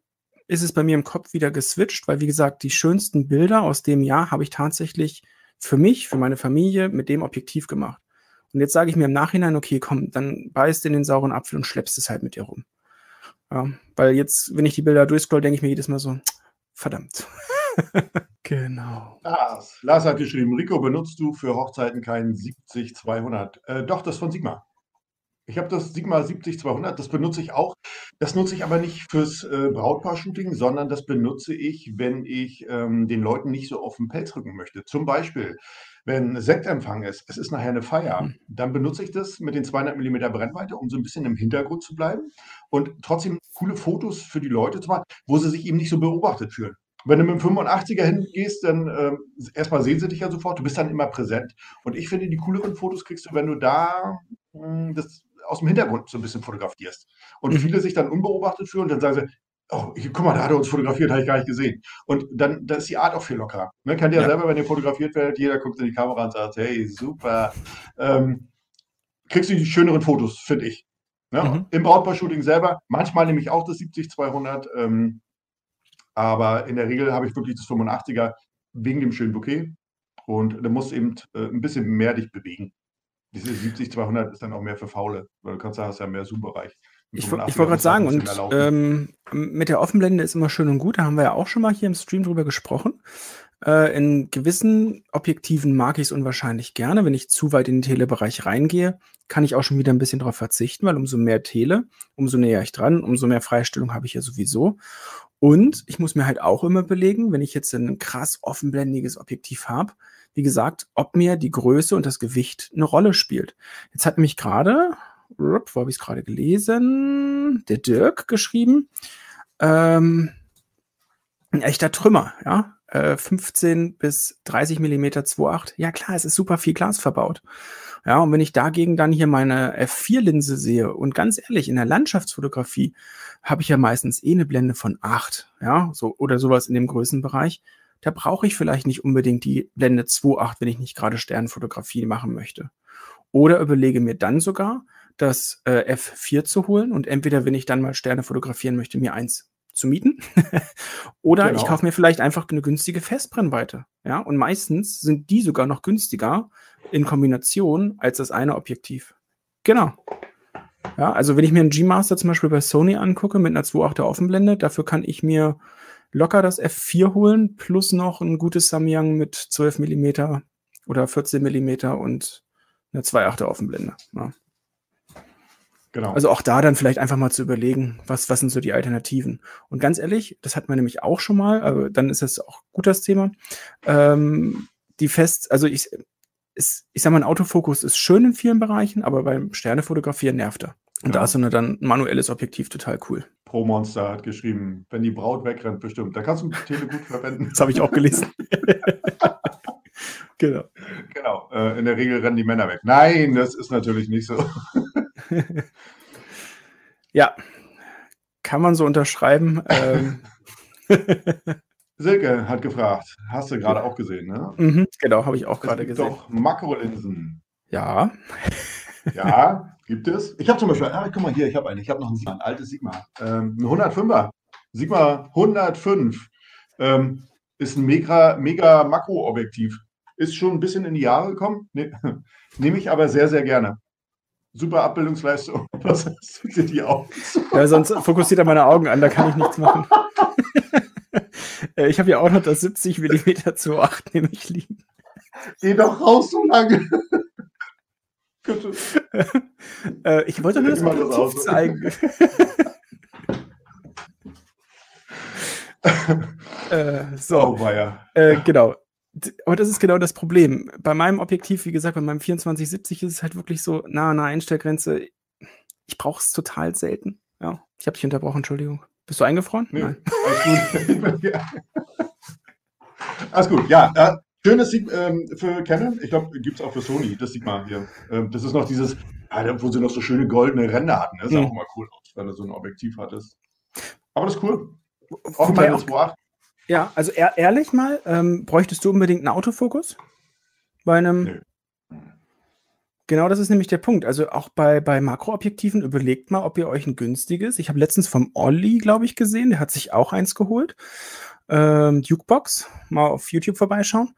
ist es bei mir im Kopf wieder geswitcht, weil wie gesagt, die schönsten Bilder aus dem Jahr habe ich tatsächlich für mich, für meine Familie mit dem Objektiv gemacht. Und jetzt sage ich mir im Nachhinein, okay, komm, dann beißt in den sauren Apfel und schleppst es halt mit dir rum. Ja, weil jetzt, wenn ich die Bilder durchscroll, denke ich mir jedes Mal so, verdammt. genau. Lars, Lars hat geschrieben, Rico, benutzt du für Hochzeiten keinen 70-200? Äh, doch, das von Sigma. Ich habe das Sigma 70-200, das benutze ich auch. Das nutze ich aber nicht fürs äh, Brautpaar-Shooting, sondern das benutze ich, wenn ich ähm, den Leuten nicht so auf den Pelz rücken möchte. Zum Beispiel, wenn Sektempfang ist, es ist nachher eine Feier, mhm. dann benutze ich das mit den 200 mm Brennweite, um so ein bisschen im Hintergrund zu bleiben und trotzdem coole Fotos für die Leute zu machen, wo sie sich eben nicht so beobachtet fühlen. Wenn du mit dem 85er hingehst, dann äh, erstmal sehen sie dich ja sofort, du bist dann immer präsent. Und ich finde, die cooleren Fotos kriegst du, wenn du da mh, hm, das aus dem Hintergrund so ein bisschen fotografierst. Und mhm. viele sich dann unbeobachtet fühlen und dann sagen sie, oh, ich, guck mal, da hat er uns fotografiert, habe ich gar nicht gesehen. Und dann, da ist die Art auch viel lockerer. Ne? Kennt ihr ja, selber, wenn ihr fotografiert werdet, jeder guckt in die Kamera und sagt, hey, super. Ähm, kriegst du die schöneren Fotos, finde ich. Ne? Mhm. Im Brautpaar-Shooting selber, manchmal nehme ich auch das 70-200, ähm, aber in der Regel habe ich wirklich das 85er wegen dem schönen Bouquet. Und da musst eben äh, ein bisschen mehr dich bewegen. Diese 70-200 ist dann auch mehr für Faule, weil du kannst hast ja mehr Zoom-Bereich. Ich, ich wollte gerade sagen, und ähm, mit der Offenblende ist immer schön und gut, da haben wir ja auch schon mal hier im Stream drüber gesprochen. Äh, in gewissen Objektiven mag ich es unwahrscheinlich gerne. Wenn ich zu weit in den Telebereich reingehe, kann ich auch schon wieder ein bisschen darauf verzichten, weil umso mehr Tele, umso näher ich dran, umso mehr Freistellung habe ich ja sowieso. Und ich muss mir halt auch immer belegen, wenn ich jetzt ein krass offenblendiges Objektiv habe, wie gesagt, ob mir die Größe und das Gewicht eine Rolle spielt. Jetzt hat mich gerade, wo habe ich es gerade gelesen, der Dirk geschrieben, ähm, ein echter Trümmer, ja, 15 äh, bis 30 Millimeter 2.8. Ja klar, es ist super viel Glas verbaut. Ja, und wenn ich dagegen dann hier meine F4-Linse sehe und ganz ehrlich, in der Landschaftsfotografie habe ich ja meistens eh eine Blende von 8, ja, so oder sowas in dem Größenbereich da brauche ich vielleicht nicht unbedingt die Blende 2.8, wenn ich nicht gerade Sternfotografie machen möchte. Oder überlege mir dann sogar, das äh, F4 zu holen und entweder, wenn ich dann mal Sterne fotografieren möchte, mir eins zu mieten. Oder genau. ich kaufe mir vielleicht einfach eine günstige Festbrennweite. Ja, und meistens sind die sogar noch günstiger in Kombination als das eine Objektiv. Genau. Ja, also wenn ich mir einen G-Master zum Beispiel bei Sony angucke mit einer 2.8er Offenblende, dafür kann ich mir locker das F4 holen, plus noch ein gutes Samyang mit 12 mm oder 14 mm und eine 2,8er Offenblende. Ja. Genau. Also auch da dann vielleicht einfach mal zu überlegen, was, was sind so die Alternativen. Und ganz ehrlich, das hat man nämlich auch schon mal, aber dann ist das auch gut das Thema. Ähm, die fest, also ich, ist, ich sag mal, ein Autofokus ist schön in vielen Bereichen, aber beim Sternefotografieren nervt er. Und ja. da ist dann ein manuelles Objektiv total cool. Pro Monster hat geschrieben, wenn die Braut wegrennt, bestimmt. Da kannst du Tele gut verwenden. Das habe ich auch gelesen. genau. Genau. Äh, in der Regel rennen die Männer weg. Nein, das ist natürlich nicht so. ja. Kann man so unterschreiben. ähm. Silke hat gefragt, hast du gerade auch gesehen, ne? Mhm, genau, habe ich auch gerade gesehen. Doch Makrolinsen. Ja. ja, gibt es. Ich habe zum Beispiel, ah, guck mal hier, ich habe eine, ich habe noch ein, Sigma, ein altes Sigma, ähm, ein 105er, Sigma 105. Ähm, ist ein mega, mega Makroobjektiv. Ist schon ein bisschen in die Jahre gekommen, ne, nehme ich aber sehr, sehr gerne. Super Abbildungsleistung. Was hast du dir die Augen? Ja, sonst fokussiert er meine Augen an, da kann ich nichts machen. Äh, ich habe ja auch noch das 70 mm 2.8 nämlich liegen. Geh doch raus so lange. äh, ich wollte nur das Objektiv zeigen. äh, so. Oh, äh, genau. Aber das ist genau das Problem. Bei meinem Objektiv, wie gesagt, bei meinem 2470 ist es halt wirklich so nah an der Einstellgrenze. Ich brauche es total selten. Ja, ich habe dich unterbrochen, Entschuldigung. Bist du eingefroren? Nee, Nein. Alles gut. alles gut. Ja, äh, schönes Sieg ähm, für Canon. Ich glaube, gibt es auch für Sony. Das sieht man hier. Ähm, das ist noch dieses, ja, wo sie noch so schöne goldene Ränder hatten. Das sah mhm. auch mal cool aus, wenn du so ein Objektiv hattest. Aber das ist cool. Auch bei 2.8. Ja, also ehr, ehrlich mal, ähm, bräuchtest du unbedingt einen Autofokus? Bei einem. Nee. Genau, das ist nämlich der Punkt. Also auch bei, bei Makroobjektiven überlegt mal, ob ihr euch ein günstiges. Ich habe letztens vom Olli, glaube ich, gesehen, der hat sich auch eins geholt. Ähm, Dukebox, mal auf YouTube vorbeischauen.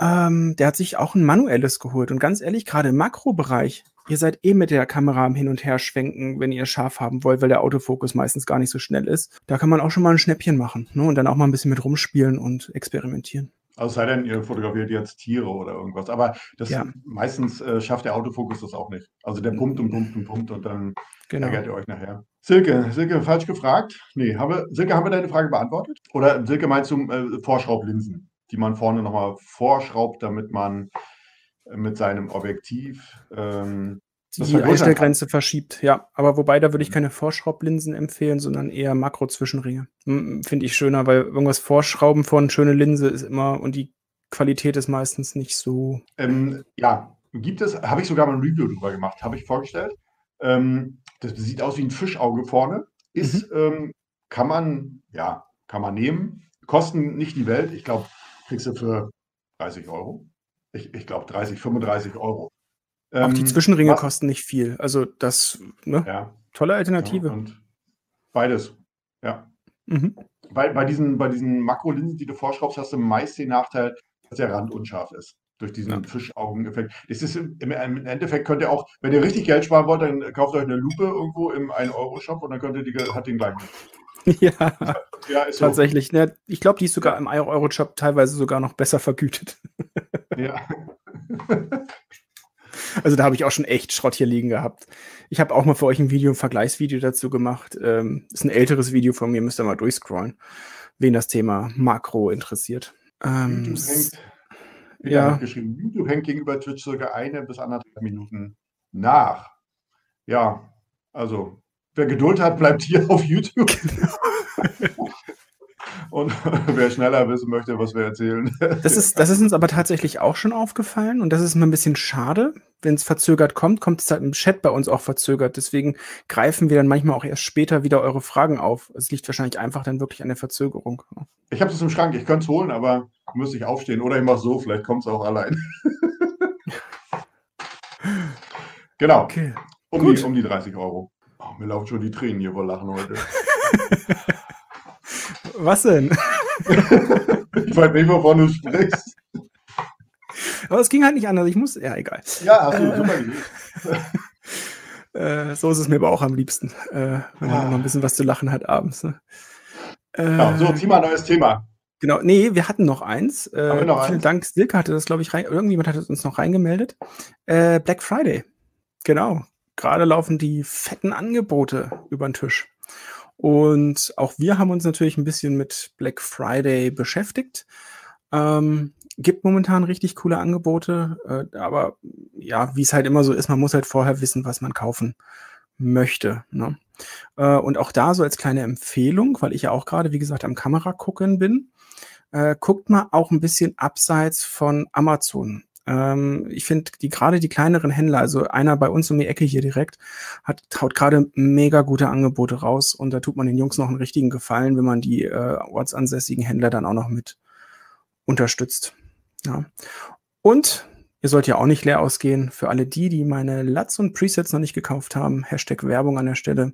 Ähm, der hat sich auch ein manuelles geholt. Und ganz ehrlich, gerade im Makrobereich, ihr seid eh mit der Kamera am Hin und Her schwenken, wenn ihr scharf haben wollt, weil der Autofokus meistens gar nicht so schnell ist. Da kann man auch schon mal ein Schnäppchen machen ne? und dann auch mal ein bisschen mit rumspielen und experimentieren. Also sei denn, ihr fotografiert jetzt Tiere oder irgendwas. Aber das ja. meistens äh, schafft der Autofokus das auch nicht. Also der pumpt und pumpt und pumpt und dann genau. ärgert ihr euch nachher. Silke, Silke, falsch gefragt. Nee, habe, Silke, haben wir deine Frage beantwortet? Oder Silke meinst du äh, Vorschraublinsen, die man vorne nochmal vorschraubt, damit man mit seinem Objektiv ähm, die Einstellgrenze verschiebt, ja. Aber wobei, da würde ich keine Vorschraublinsen empfehlen, sondern eher Makro-Zwischenringe. Finde ich schöner, weil irgendwas Vorschrauben von schöne Linse ist immer und die Qualität ist meistens nicht so. Ähm, ja, gibt es, habe ich sogar mal ein Review drüber gemacht, habe ich vorgestellt. Ähm, das sieht aus wie ein Fischauge vorne. Ist, mhm. ähm, kann man, ja, kann man nehmen. Kosten nicht die Welt. Ich glaube, kriegst du für 30 Euro. Ich, ich glaube 30, 35 Euro. Auch die ähm, Zwischenringe was? kosten nicht viel. Also das, ne? Ja. Tolle Alternative. Ja, und beides, ja. Mhm. Bei, bei diesen, bei diesen Makrolinsen, die du vorschraubst, hast du meist den Nachteil, dass der Rand unscharf ist. Durch diesen ja. Fischaugeneffekt. Das ist im, im, Endeffekt könnt ihr auch, wenn ihr richtig Geld sparen wollt, dann kauft euch eine Lupe irgendwo im 1-Euro-Shop und dann könnt ihr die, hat den gleichen. Ja, ja ist tatsächlich. So. Ne, ich glaube, die ist sogar im 1-Euro-Shop teilweise sogar noch besser vergütet. Ja. Also da habe ich auch schon echt Schrott hier liegen gehabt. Ich habe auch mal für euch ein Video, ein Vergleichsvideo dazu gemacht. Ähm, ist ein älteres Video von mir, müsst ihr mal durchscrollen, wen das Thema Makro interessiert. Ähm, ja. geschrieben, YouTube hängt gegenüber Twitch circa eine bis anderthalb Minuten nach. Ja, also wer Geduld hat, bleibt hier auf YouTube. Genau. Und wer schneller wissen möchte, was wir erzählen. Das ist, das ist uns aber tatsächlich auch schon aufgefallen und das ist immer ein bisschen schade. Wenn es verzögert kommt, kommt es halt im Chat bei uns auch verzögert. Deswegen greifen wir dann manchmal auch erst später wieder eure Fragen auf. Es liegt wahrscheinlich einfach dann wirklich an der Verzögerung. Ich habe es im Schrank, ich könnte es holen, aber müsste ich aufstehen. Oder ich mache so, vielleicht kommt es auch allein. genau. Okay. Um, die, um die 30 Euro. Oh, mir laufen schon die Tränen hier vor Lachen heute. Was denn? ich weiß nicht, wovon du sprichst. Aber es ging halt nicht anders. Ich muss, ja, egal. Ja, hast du äh, super äh, so ist es mir aber auch am liebsten, äh, wenn man ah. noch ein bisschen was zu lachen hat abends. Ne? Ja, so, zieh mal ein neues Thema. Genau, nee, wir hatten noch eins. Äh, noch vielen eins? Dank, Silke hatte das, glaube ich, rein, irgendjemand hat es uns noch reingemeldet. Äh, Black Friday. Genau. Gerade laufen die fetten Angebote über den Tisch. Und auch wir haben uns natürlich ein bisschen mit Black Friday beschäftigt. Ähm, gibt momentan richtig coole Angebote, äh, aber ja, wie es halt immer so ist, man muss halt vorher wissen, was man kaufen möchte. Ne? Äh, und auch da so als kleine Empfehlung, weil ich ja auch gerade, wie gesagt, am Kamera gucken bin, äh, guckt mal auch ein bisschen abseits von Amazon. Ähm, ich finde, die gerade die kleineren Händler, also einer bei uns um die Ecke hier direkt, hat haut gerade mega gute Angebote raus und da tut man den Jungs noch einen richtigen Gefallen, wenn man die äh, ortsansässigen Händler dann auch noch mit unterstützt. Ja. Und ihr sollt ja auch nicht leer ausgehen. Für alle die, die meine Lats und Presets noch nicht gekauft haben, Hashtag Werbung an der Stelle.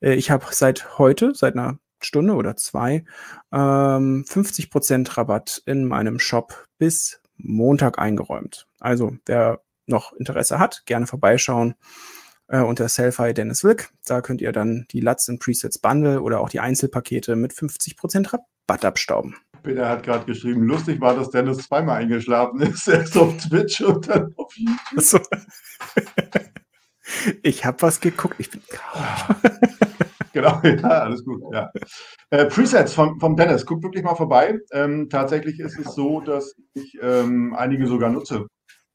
Äh, ich habe seit heute, seit einer Stunde oder zwei, ähm, 50% Rabatt in meinem Shop bis Montag eingeräumt. Also wer noch Interesse hat, gerne vorbeischauen äh, unter Selfie Dennis Wick. Da könnt ihr dann die Lats und Presets Bundle oder auch die Einzelpakete mit 50% Rabatt abstauben. Peter hat gerade geschrieben, lustig war, dass Dennis zweimal eingeschlafen ist. Erst auf Twitch und dann auf YouTube. So. ich habe was geguckt. Ich bin. genau, ja, alles gut. Ja. Äh, Presets vom, vom Dennis, guck wirklich mal vorbei. Ähm, tatsächlich ist es so, dass ich ähm, einige sogar nutze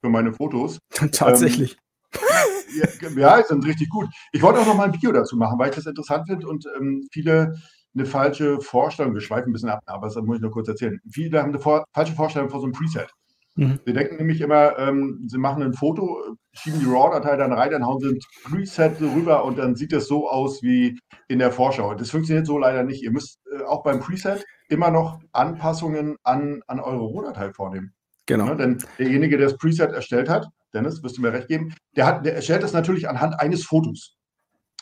für meine Fotos. Tatsächlich. Ähm, ja, ja, sind richtig gut. Ich wollte auch noch mal ein Video dazu machen, weil ich das interessant finde und ähm, viele eine falsche Vorstellung, wir schweifen ein bisschen ab, aber das muss ich nur kurz erzählen. Viele haben eine vor, falsche Vorstellung vor so einem Preset. Mhm. Sie denken nämlich immer, ähm, sie machen ein Foto, schieben die RAW-Datei dann rein, dann hauen sie ein Preset rüber und dann sieht es so aus wie in der Vorschau. Das funktioniert so leider nicht. Ihr müsst äh, auch beim Preset immer noch Anpassungen an, an eure RAW-Datei vornehmen. Genau. Ja, denn derjenige, der das Preset erstellt hat, Dennis, wirst du mir recht geben, der, hat, der erstellt das natürlich anhand eines Fotos.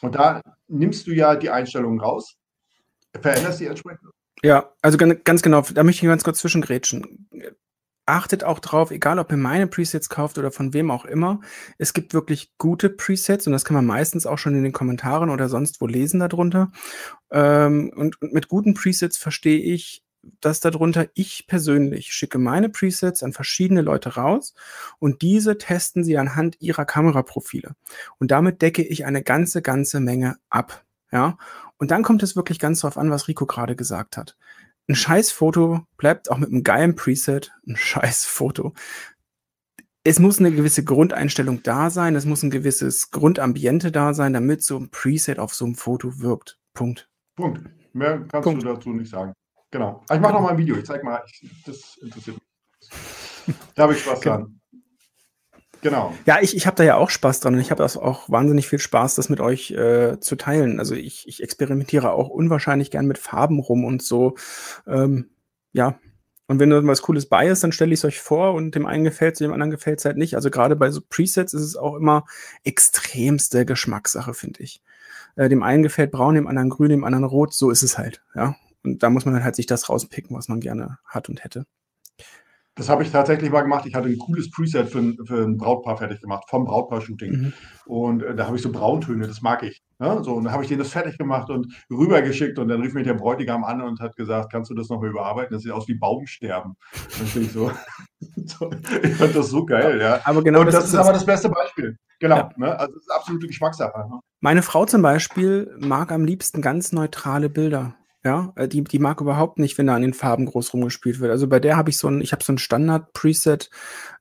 Und da nimmst du ja die Einstellungen raus, veränderst die entsprechend. Ja, also ganz genau, da möchte ich ganz kurz zwischengrätschen. Achtet auch drauf, egal ob ihr meine Presets kauft oder von wem auch immer. Es gibt wirklich gute Presets und das kann man meistens auch schon in den Kommentaren oder sonst wo lesen darunter. Ähm, und, und mit guten Presets verstehe ich, dass darunter ich persönlich schicke meine Presets an verschiedene Leute raus und diese testen sie anhand ihrer Kameraprofile. Und damit decke ich eine ganze, ganze Menge ab. Ja, und dann kommt es wirklich ganz darauf an, was Rico gerade gesagt hat. Ein scheiß Foto bleibt auch mit einem geilen Preset ein scheiß Foto. Es muss eine gewisse Grundeinstellung da sein, es muss ein gewisses Grundambiente da sein, damit so ein Preset auf so einem Foto wirkt. Punkt. Punkt. Mehr kannst Punkt. du dazu nicht sagen. Genau. Ich mache noch mal ein Video. Ich zeige mal, ich, das interessiert mich. Da habe ich Spaß genau. dran. Genau. Ja, ich, ich habe da ja auch Spaß dran und ich habe auch wahnsinnig viel Spaß, das mit euch äh, zu teilen. Also ich, ich experimentiere auch unwahrscheinlich gern mit Farben rum und so. Ähm, ja. Und wenn irgendwas Cooles bei ist, dann stelle ich es euch vor und dem einen gefällt es, dem anderen gefällt es halt nicht. Also gerade bei so Presets ist es auch immer extremste Geschmackssache, finde ich. Äh, dem einen gefällt braun, dem anderen grün, dem anderen rot. So ist es halt, ja. Und da muss man dann halt sich das rauspicken, was man gerne hat und hätte. Das habe ich tatsächlich mal gemacht. Ich hatte ein cooles Preset für ein, für ein Brautpaar fertig gemacht, vom Brautpaar-Shooting. Mhm. Und äh, da habe ich so Brauntöne, das mag ich. Ne? So, und dann habe ich denen das fertig gemacht und rübergeschickt. Und dann rief mich der Bräutigam an und hat gesagt, kannst du das noch mal überarbeiten? Das sieht aus wie Baumsterben. Und ich so, ich fand das so geil, ja. Aber genau und das, das ist, aber das beste Beispiel. Genau. Ja. Ne? Also das ist absolute Geschmackssache. Ne? Meine Frau zum Beispiel mag am liebsten ganz neutrale Bilder. Ja, äh, die, die mag überhaupt nicht, wenn da an den Farben groß rumgespielt wird. Also bei der habe ich so ein, ich habe so ein Standard-Preset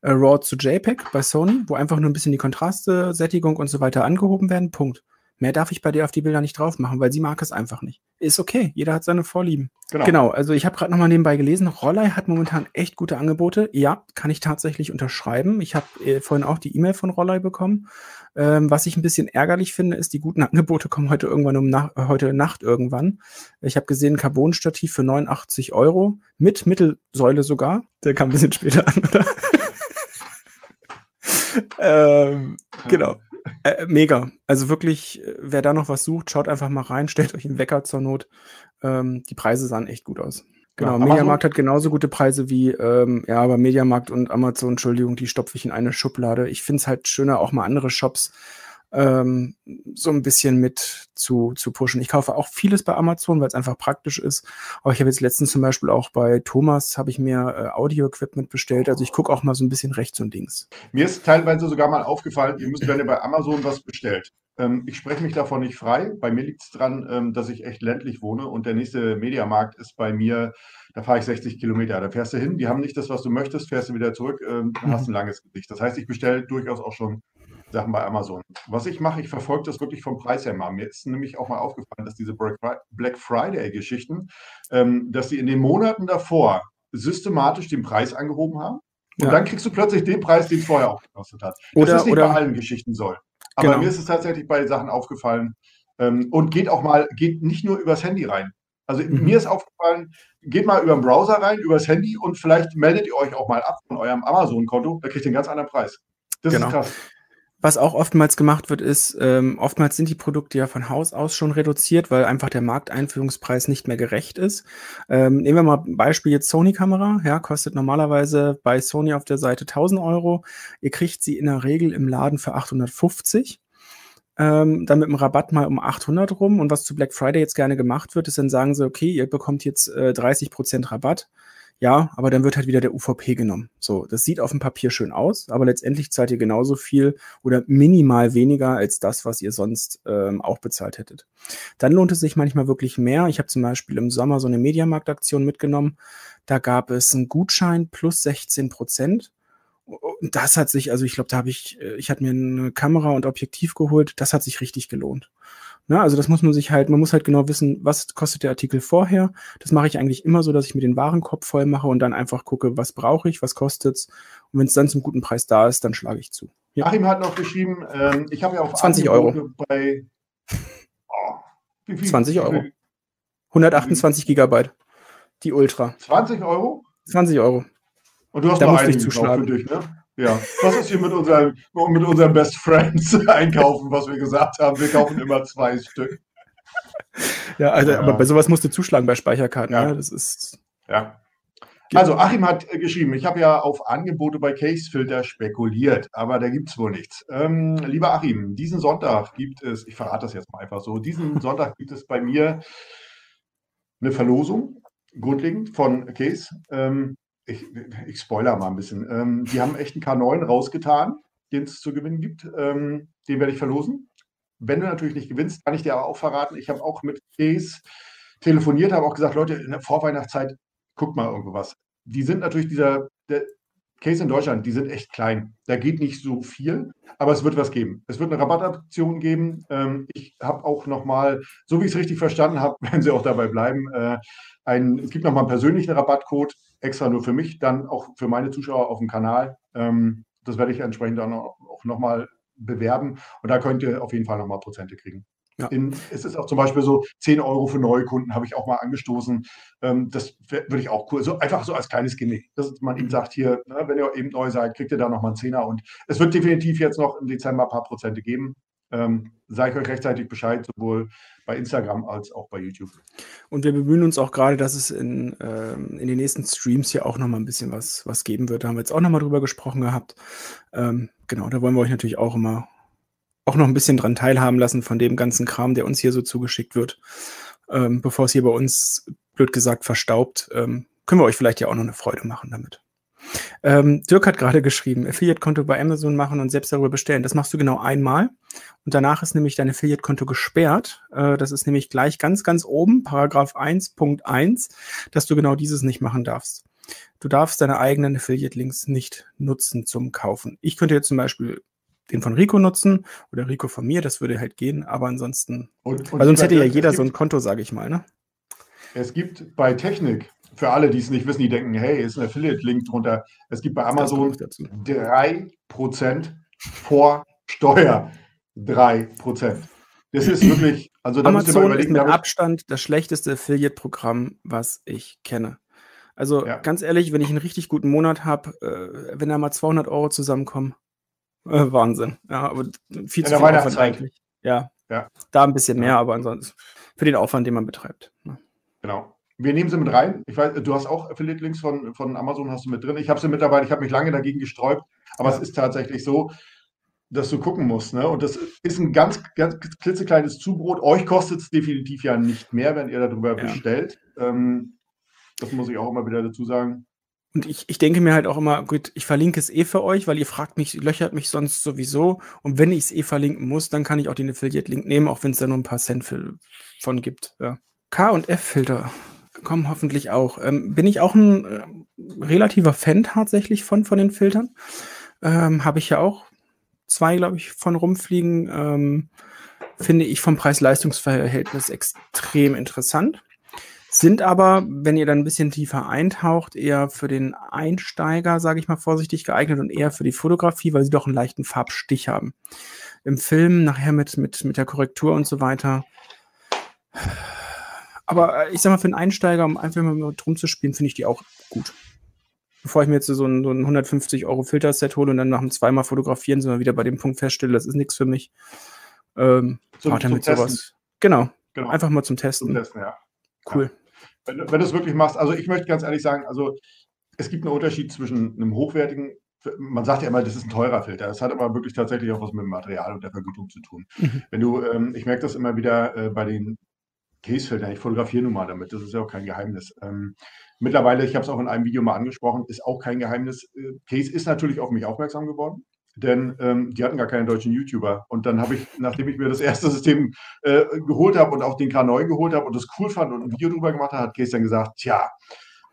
äh, RAW zu JPEG bei Sony, wo einfach nur ein bisschen die Kontraste, Sättigung und so weiter angehoben werden. Punkt. Mehr darf ich bei dir auf die Bilder nicht drauf machen, weil sie mag es einfach nicht. Ist okay, jeder hat seine Vorlieben. Genau, genau also ich habe gerade nochmal nebenbei gelesen, Rollei hat momentan echt gute Angebote. Ja, kann ich tatsächlich unterschreiben. Ich habe äh, vorhin auch die E-Mail von Rollei bekommen. Ähm, was ich ein bisschen ärgerlich finde, ist, die guten Angebote kommen heute irgendwann um nach, heute Nacht irgendwann. Ich habe gesehen, Carbon-Stativ für 89 Euro, mit Mittelsäule sogar. Der kam ein bisschen später an, oder? ähm, genau. Äh, mega. Also wirklich, äh, wer da noch was sucht, schaut einfach mal rein, stellt euch einen Wecker zur Not. Ähm, die Preise sahen echt gut aus. Genau, ja, Mediamarkt hat genauso gute Preise wie, ähm, ja, aber Mediamarkt und Amazon, Entschuldigung, die stopfe ich in eine Schublade. Ich finde es halt schöner, auch mal andere Shops ähm, so ein bisschen mit zu, zu pushen. Ich kaufe auch vieles bei Amazon, weil es einfach praktisch ist. Aber ich habe jetzt letztens zum Beispiel auch bei Thomas habe ich mir äh, Audio-Equipment bestellt. Also ich gucke auch mal so ein bisschen rechts und links. Mir ist teilweise sogar mal aufgefallen, ihr müsst, wenn ihr bei Amazon was bestellt, ähm, ich spreche mich davon nicht frei. Bei mir liegt es daran, ähm, dass ich echt ländlich wohne und der nächste Mediamarkt ist bei mir, da fahre ich 60 Kilometer. Da fährst du hin, die haben nicht das, was du möchtest, fährst du wieder zurück, ähm, dann hast mhm. ein langes Gesicht. Das heißt, ich bestelle durchaus auch schon Sachen bei Amazon. Was ich mache, ich verfolge das wirklich vom Preis her mal. Mir ist nämlich auch mal aufgefallen, dass diese Black Friday-Geschichten, ähm, dass sie in den Monaten davor systematisch den Preis angehoben haben. Und ja. dann kriegst du plötzlich den Preis, den es vorher auch gekostet hat. Oder, das ist nicht oder, bei allen Geschichten so. Aber genau. mir ist es tatsächlich bei Sachen aufgefallen. Ähm, und geht auch mal, geht nicht nur übers Handy rein. Also mhm. mir ist aufgefallen, geht mal über den Browser rein, übers Handy und vielleicht meldet ihr euch auch mal ab von eurem Amazon-Konto, da kriegt ihr einen ganz anderen Preis. Das genau. ist krass. Was auch oftmals gemacht wird, ist, ähm, oftmals sind die Produkte ja von Haus aus schon reduziert, weil einfach der Markteinführungspreis nicht mehr gerecht ist. Ähm, nehmen wir mal Beispiel jetzt Sony-Kamera, ja, kostet normalerweise bei Sony auf der Seite 1000 Euro. Ihr kriegt sie in der Regel im Laden für 850 ähm, dann mit dem Rabatt mal um 800 rum. Und was zu Black Friday jetzt gerne gemacht wird, ist dann sagen sie, okay, ihr bekommt jetzt äh, 30% Rabatt. Ja, aber dann wird halt wieder der UVP genommen. So, das sieht auf dem Papier schön aus, aber letztendlich zahlt ihr genauso viel oder minimal weniger als das, was ihr sonst ähm, auch bezahlt hättet. Dann lohnt es sich manchmal wirklich mehr. Ich habe zum Beispiel im Sommer so eine Mediamarktaktion mitgenommen. Da gab es einen Gutschein plus 16 Prozent und das hat sich, also ich glaube, da habe ich, äh, ich hatte mir eine Kamera und Objektiv geholt, das hat sich richtig gelohnt. Na, also das muss man sich halt, man muss halt genau wissen, was kostet der Artikel vorher. Das mache ich eigentlich immer so, dass ich mir den Warenkorb voll mache und dann einfach gucke, was brauche ich, was kostet's. Und wenn es dann zum guten Preis da ist, dann schlage ich zu. Ja. Achim hat noch geschrieben, ähm, ich habe ja auf 20 Euro. bei oh, 20 Euro. 128 Gigabyte. Die Ultra. 20 Euro? 20 Euro. Und du hast da noch einen zuschlagen. für dich, ne? Ja, was ist hier mit unserem, mit unseren Best Friends einkaufen, was wir gesagt haben? Wir kaufen immer zwei Stück. Ja, also, ja. aber bei sowas musst du zuschlagen bei Speicherkarten. Ja, ja das ist. Ja. Also, Achim hat äh, geschrieben, ich habe ja auf Angebote bei Casefilter spekuliert, aber da gibt es wohl nichts. Ähm, lieber Achim, diesen Sonntag gibt es, ich verrate das jetzt mal einfach so, diesen Sonntag gibt es bei mir eine Verlosung, grundlegend von Case. Ähm, ich, ich spoiler mal ein bisschen. Ähm, die haben echt einen K9 rausgetan, den es zu gewinnen gibt. Ähm, den werde ich verlosen. Wenn du natürlich nicht gewinnst, kann ich dir aber auch verraten. Ich habe auch mit Case telefoniert, habe auch gesagt, Leute, in der Vorweihnachtszeit, guckt mal irgendwo was. Die sind natürlich dieser, der Case in Deutschland, die sind echt klein. Da geht nicht so viel, aber es wird was geben. Es wird eine Rabattaktion geben. Ähm, ich habe auch nochmal, so wie ich es richtig verstanden habe, wenn Sie auch dabei bleiben, äh, ein, es gibt nochmal einen persönlichen Rabattcode extra nur für mich, dann auch für meine Zuschauer auf dem Kanal. Ähm, das werde ich entsprechend dann auch, auch nochmal bewerben und da könnt ihr auf jeden Fall nochmal Prozente kriegen. Ja. In, es ist auch zum Beispiel so 10 Euro für neue Kunden, habe ich auch mal angestoßen. Ähm, das würde ich auch cool, so einfach so als kleines Gimmick, dass man eben sagt, hier, ne, wenn ihr eben neu seid, kriegt ihr da nochmal einen Zehner und es wird definitiv jetzt noch im Dezember ein paar Prozente geben. Ähm, sage ich euch rechtzeitig Bescheid, sowohl bei Instagram als auch bei YouTube. Und wir bemühen uns auch gerade, dass es in, ähm, in den nächsten Streams hier auch nochmal ein bisschen was, was geben wird. Da haben wir jetzt auch nochmal drüber gesprochen gehabt. Ähm, genau, da wollen wir euch natürlich auch immer auch noch ein bisschen dran teilhaben lassen von dem ganzen Kram, der uns hier so zugeschickt wird. Ähm, bevor es hier bei uns, blöd gesagt, verstaubt, ähm, können wir euch vielleicht ja auch noch eine Freude machen damit. Ähm, Dirk hat gerade geschrieben, Affiliate-Konto bei Amazon machen und selbst darüber bestellen. Das machst du genau einmal und danach ist nämlich dein Affiliate-Konto gesperrt. Äh, das ist nämlich gleich ganz, ganz oben, Paragraph 1.1, dass du genau dieses nicht machen darfst. Du darfst deine eigenen Affiliate-Links nicht nutzen zum Kaufen. Ich könnte jetzt zum Beispiel den von Rico nutzen oder Rico von mir, das würde halt gehen, aber ansonsten, und, und weil sonst hätte ja jeder so ein Konto, sage ich mal, ne? Es gibt bei Technik für alle, die es nicht wissen, die denken, hey, ist ein Affiliate-Link drunter. Es gibt bei Amazon 3% vor Steuer. 3%. Das ist wirklich, also da Amazon ist mit Abstand das schlechteste Affiliate-Programm, was ich kenne. Also ja. ganz ehrlich, wenn ich einen richtig guten Monat habe, äh, wenn da mal 200 Euro zusammenkommen, äh, Wahnsinn. Ja, aber viel zu viel Aufwand eigentlich. Ja. ja. Da ein bisschen mehr, aber ansonsten für den Aufwand, den man betreibt. Ne? Genau. Wir nehmen sie mit rein. Ich weiß, du hast auch Affiliate-Links von, von Amazon hast du mit drin. Ich habe sie mittlerweile, ich habe mich lange dagegen gesträubt, aber ja. es ist tatsächlich so, dass du gucken musst. Ne? Und das ist ein ganz, ganz klitzekleines Zubrot. Euch kostet es definitiv ja nicht mehr, wenn ihr darüber ja. bestellt. Ähm, das muss ich auch immer wieder dazu sagen. Und ich, ich denke mir halt auch immer, gut, ich verlinke es eh für euch, weil ihr fragt mich, löchert mich sonst sowieso. Und wenn ich es eh verlinken muss, dann kann ich auch den Affiliate-Link nehmen, auch wenn es da nur ein paar Cent von gibt. Ja. K und F-Filter kommen hoffentlich auch. Ähm, bin ich auch ein äh, relativer Fan tatsächlich von, von den Filtern. Ähm, Habe ich ja auch zwei, glaube ich, von rumfliegen. Ähm, finde ich vom Preis-Leistungs-Verhältnis extrem interessant. Sind aber, wenn ihr dann ein bisschen tiefer eintaucht, eher für den Einsteiger, sage ich mal vorsichtig geeignet und eher für die Fotografie, weil sie doch einen leichten Farbstich haben. Im Film nachher mit, mit, mit der Korrektur und so weiter. Aber äh, ich sag mal, für einen Einsteiger, um einfach mal drum zu spielen, finde ich die auch gut. Bevor ich mir jetzt so ein, so ein 150 Euro Filterset hole und dann nach dem zweimal fotografieren, sind wir wieder bei dem Punkt feststelle, das ist nichts für mich. Ähm, zum, zum mit sowas. Genau. genau. Einfach mal zum Testen. Zum Testen, ja. Cool. Ja. Wenn, wenn du es wirklich machst, also ich möchte ganz ehrlich sagen, also es gibt einen Unterschied zwischen einem hochwertigen, man sagt ja immer, das ist ein teurer Filter. Das hat aber wirklich tatsächlich auch was mit dem Material und der Vergütung zu tun. Mhm. Wenn du, ähm, ich merke das immer wieder äh, bei den Case-Filtern, ich fotografiere nun mal damit, das ist ja auch kein Geheimnis. Ähm, mittlerweile, ich habe es auch in einem Video mal angesprochen, ist auch kein Geheimnis. Äh, Case ist natürlich auf mich aufmerksam geworden denn ähm, die hatten gar keinen deutschen YouTuber. Und dann habe ich, nachdem ich mir das erste System äh, geholt habe und auch den K9 geholt habe und das cool fand und ein Video drüber gemacht habe, hat Case dann gesagt, tja,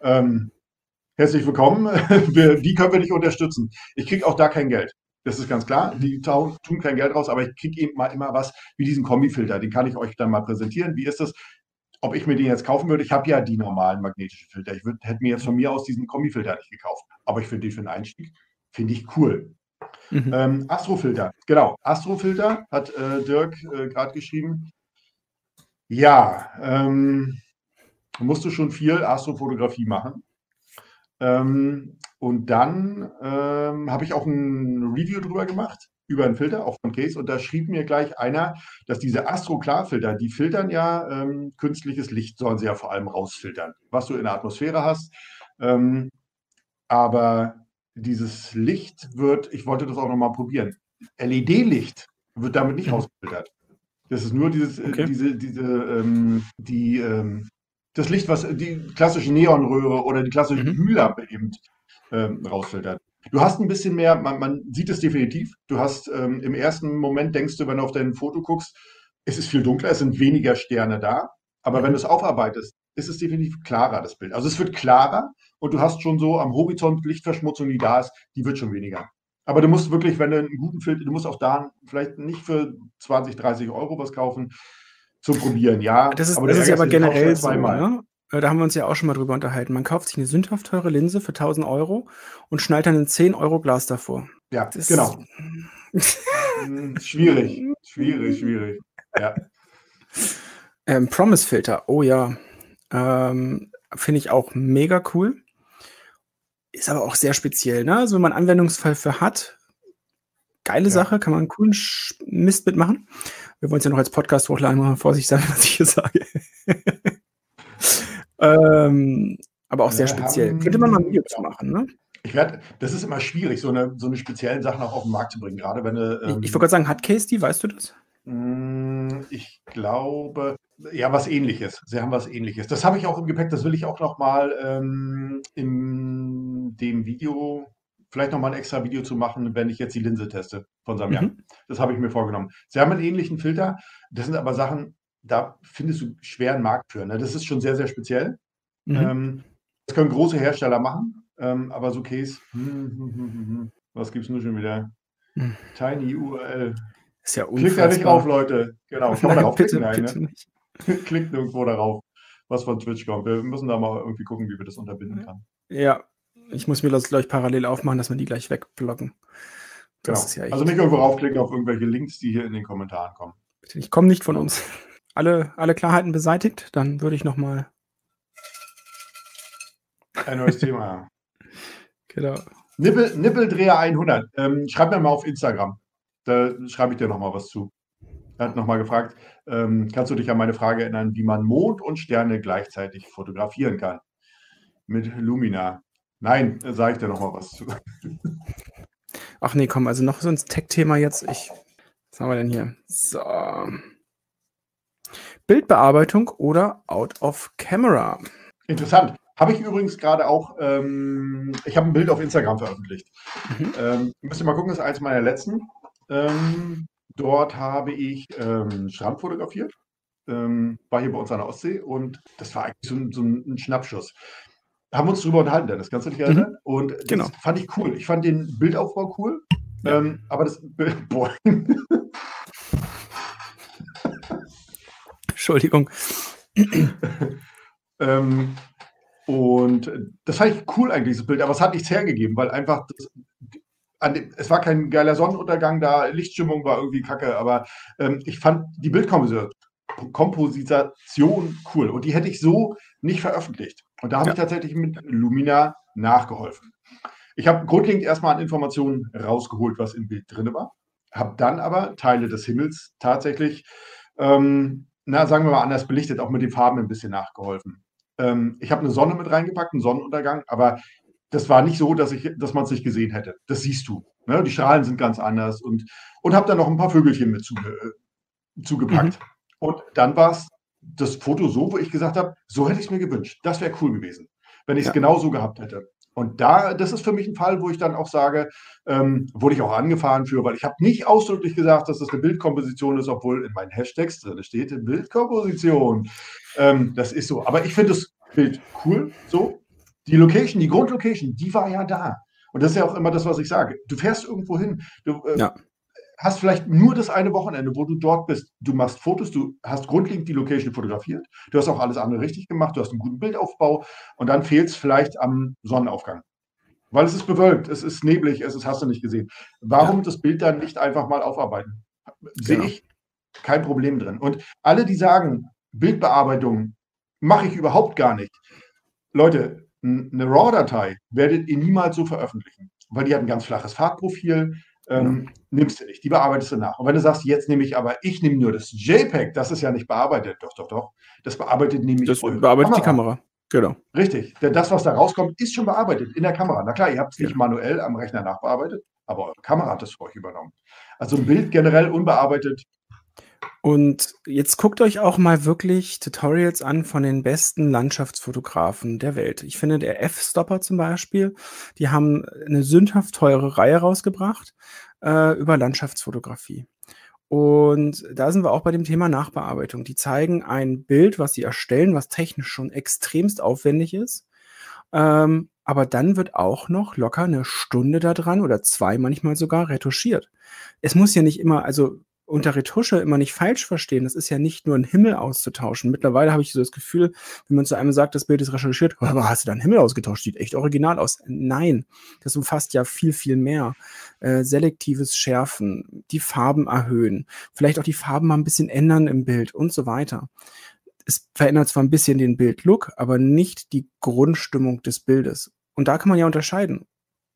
ähm, herzlich willkommen, wie können wir dich unterstützen? Ich kriege auch da kein Geld. Das ist ganz klar. Die tun kein Geld raus, aber ich kriege eben mal immer was wie diesen Kombifilter. Den kann ich euch dann mal präsentieren. Wie ist das? Ob ich mir den jetzt kaufen würde, ich habe ja die normalen magnetischen Filter. Ich würd, hätte mir jetzt von mir aus diesen Kombifilter nicht gekauft. Aber ich finde den für den Einstieg, finde ich cool. Mhm. Ähm, Astrofilter, genau. Astrofilter hat äh, Dirk äh, gerade geschrieben. Ja, ähm, musst du schon viel Astrofotografie machen. Ähm, und dann ähm, habe ich auch ein Review drüber gemacht, über einen Filter, auch von Case. Und da schrieb mir gleich einer, dass diese Astro-Klarfilter, die filtern ja ähm, künstliches Licht, sollen sie ja vor allem rausfiltern, was du in der Atmosphäre hast. Ähm, aber dieses Licht wird, ich wollte das auch nochmal probieren, LED-Licht wird damit nicht mhm. rausgefiltert. Das ist nur dieses, äh, okay. diese, diese, ähm, die, ähm, das Licht, was die klassische Neonröhre oder die klassische mhm. Glühlampe eben ähm, rausfiltert. Du hast ein bisschen mehr, man, man sieht es definitiv. Du hast ähm, im ersten Moment denkst du, wenn du auf dein Foto guckst, es ist viel dunkler, es sind weniger Sterne da. Aber wenn du es aufarbeitest, ist es definitiv klarer, das Bild. Also es wird klarer und du hast schon so am Horizont Lichtverschmutzung, die da ist, die wird schon weniger. Aber du musst wirklich, wenn du einen guten Filter, du musst auch da vielleicht nicht für 20, 30 Euro was kaufen zum Probieren, ja. Das ist, aber das ist ja aber generell so, ne? Äh, da haben wir uns ja auch schon mal drüber unterhalten. Man kauft sich eine sündhaft teure Linse für 1000 Euro und schnallt dann ein 10 Euro Glas davor. Ja, das genau. Schwierig, schwierig, schwierig. Ja. Ähm, Promise-Filter, oh ja. Ähm, Finde ich auch mega cool. Ist aber auch sehr speziell, ne? Also wenn man einen Anwendungsfall für hat, geile ja. Sache, kann man einen coolen Mist mitmachen. Wir wollen es ja noch als Podcast hochladen, mal vorsichtig sein, was ich hier sage. Ähm, aber auch sehr speziell. Haben, Könnte man mal ein Video zu machen, ne? Ich werde, das ist immer schwierig, so eine, so eine speziellen Sachen auch auf den Markt zu bringen, gerade wenn du. Ähm, ich, ich wollte gerade sagen, hat Case die, weißt du das? Hm, ich glaube, ja, was ähnliches. Sie haben was ähnliches. Das habe ich auch im Gepäck, das will ich auch nochmal ähm, in dem Video, vielleicht nochmal ein extra Video zu machen, wenn ich jetzt die Linse teste von Samyang. Mhm. Das habe ich mir vorgenommen. Sie haben einen ähnlichen Filter. Das sind aber Sachen, da findest du schweren Markt für. Ne? Das ist schon sehr, sehr speziell. Mhm. Ähm, das können große Hersteller machen, ähm, aber so Case, hm, hm, hm, was gibt es nur schon wieder? Tiny URL. Ist ja unfassbar. Klickt da nicht drauf, Leute. Genau, kann man darauf bitte, klicken? Bitte ne? Klickt irgendwo darauf, was von Twitch kommt. Wir müssen da mal irgendwie gucken, wie wir das unterbinden können. Ja, ich muss mir das gleich parallel aufmachen, dass wir die gleich wegblocken. Genau. ja also nicht irgendwo raufklicken auf irgendwelche Links, die hier in den Kommentaren kommen. Ich komme nicht von uns. Alle, alle Klarheiten beseitigt, dann würde ich nochmal. Ein neues Thema. genau. Nippel, Nippeldreher 100. Ähm, schreib mir mal auf Instagram. Da schreibe ich dir nochmal was zu. Er hat nochmal gefragt, ähm, kannst du dich an meine Frage erinnern, wie man Mond und Sterne gleichzeitig fotografieren kann? Mit Lumina. Nein, sage ich dir nochmal was zu. Ach nee, komm, also noch so ein Tech-Thema jetzt. Ich, was haben wir denn hier? So. Bildbearbeitung oder Out of Camera? Interessant. Habe ich übrigens gerade auch, ähm, ich habe ein Bild auf Instagram veröffentlicht. Mhm. Ähm, müsst ihr mal gucken, das ist eins meiner letzten. Ähm, dort habe ich ähm, Strand fotografiert, ähm, war hier bei uns an der Ostsee und das war eigentlich so, so ein Schnappschuss. Haben wir uns drüber unterhalten, Dennis, kannst du dich erinnern? Mhm. Und das genau. fand ich cool. Ich fand den Bildaufbau cool, ja. ähm, aber das Bild, boah. Entschuldigung. Ähm, und das fand ich cool eigentlich, das Bild, aber es hat nichts hergegeben, weil einfach das, dem, es war kein geiler Sonnenuntergang da, Lichtstimmung war irgendwie kacke, aber ähm, ich fand die Bildkomposition cool und die hätte ich so nicht veröffentlicht. Und da habe ja. ich tatsächlich mit Lumina nachgeholfen. Ich habe grundlegend erstmal an Informationen rausgeholt, was im Bild drin war, habe dann aber Teile des Himmels tatsächlich, ähm, na, sagen wir mal anders belichtet, auch mit den Farben ein bisschen nachgeholfen. Ähm, ich habe eine Sonne mit reingepackt, einen Sonnenuntergang, aber das war nicht so, dass, ich, dass man es nicht gesehen hätte. Das siehst du. Ne? Die Strahlen sind ganz anders und, und habe dann noch ein paar Vögelchen mit zuge, äh, zugepackt. Mhm. Und dann war es das Foto so, wo ich gesagt habe, so hätte ich es mir gewünscht. Das wäre cool gewesen, wenn ich es ja. genau so gehabt hätte. Und da, das ist für mich ein Fall, wo ich dann auch sage, ähm, wurde ich auch angefahren für, weil ich habe nicht ausdrücklich gesagt, dass das eine Bildkomposition ist, obwohl in meinen Hashtags drin steht Bildkomposition. Ähm, das ist so. Aber ich finde das Bild cool, so. Die Location, die Grundlocation, die war ja da. Und das ist ja auch immer das, was ich sage. Du fährst irgendwo hin, äh, ja. Hast vielleicht nur das eine Wochenende, wo du dort bist. Du machst Fotos, du hast grundlegend die Location fotografiert, du hast auch alles andere richtig gemacht, du hast einen guten Bildaufbau und dann fehlt es vielleicht am Sonnenaufgang. Weil es ist bewölkt, es ist neblig, es ist, hast du nicht gesehen. Warum ja. das Bild dann nicht einfach mal aufarbeiten? Sehe genau. ich kein Problem drin. Und alle, die sagen, Bildbearbeitung mache ich überhaupt gar nicht. Leute, eine RAW-Datei werdet ihr niemals so veröffentlichen, weil die hat ein ganz flaches Farbprofil. Ähm, nimmst du nicht, die bearbeitest du nach. Und wenn du sagst, jetzt nehme ich aber, ich nehme nur das JPEG, das ist ja nicht bearbeitet. Doch, doch, doch. Das bearbeitet nämlich Das bearbeitet Kamera. die Kamera. Genau. Richtig. Denn das, was da rauskommt, ist schon bearbeitet in der Kamera. Na klar, ihr habt es nicht ja. manuell am Rechner nachbearbeitet, aber eure Kamera hat es für euch übernommen. Also ein Bild generell unbearbeitet und jetzt guckt euch auch mal wirklich Tutorials an von den besten Landschaftsfotografen der Welt. Ich finde, der F-Stopper zum Beispiel, die haben eine sündhaft teure Reihe rausgebracht äh, über Landschaftsfotografie. Und da sind wir auch bei dem Thema Nachbearbeitung. Die zeigen ein Bild, was sie erstellen, was technisch schon extremst aufwendig ist. Ähm, aber dann wird auch noch locker eine Stunde da dran oder zwei manchmal sogar retuschiert. Es muss ja nicht immer, also unter Retusche immer nicht falsch verstehen. Das ist ja nicht nur ein Himmel auszutauschen. Mittlerweile habe ich so das Gefühl, wenn man zu einem sagt, das Bild ist recherchiert, aber hast du deinen Himmel ausgetauscht? Sieht echt original aus. Nein, das umfasst ja viel, viel mehr. Äh, selektives Schärfen, die Farben erhöhen, vielleicht auch die Farben mal ein bisschen ändern im Bild und so weiter. Es verändert zwar ein bisschen den Bildlook, aber nicht die Grundstimmung des Bildes. Und da kann man ja unterscheiden.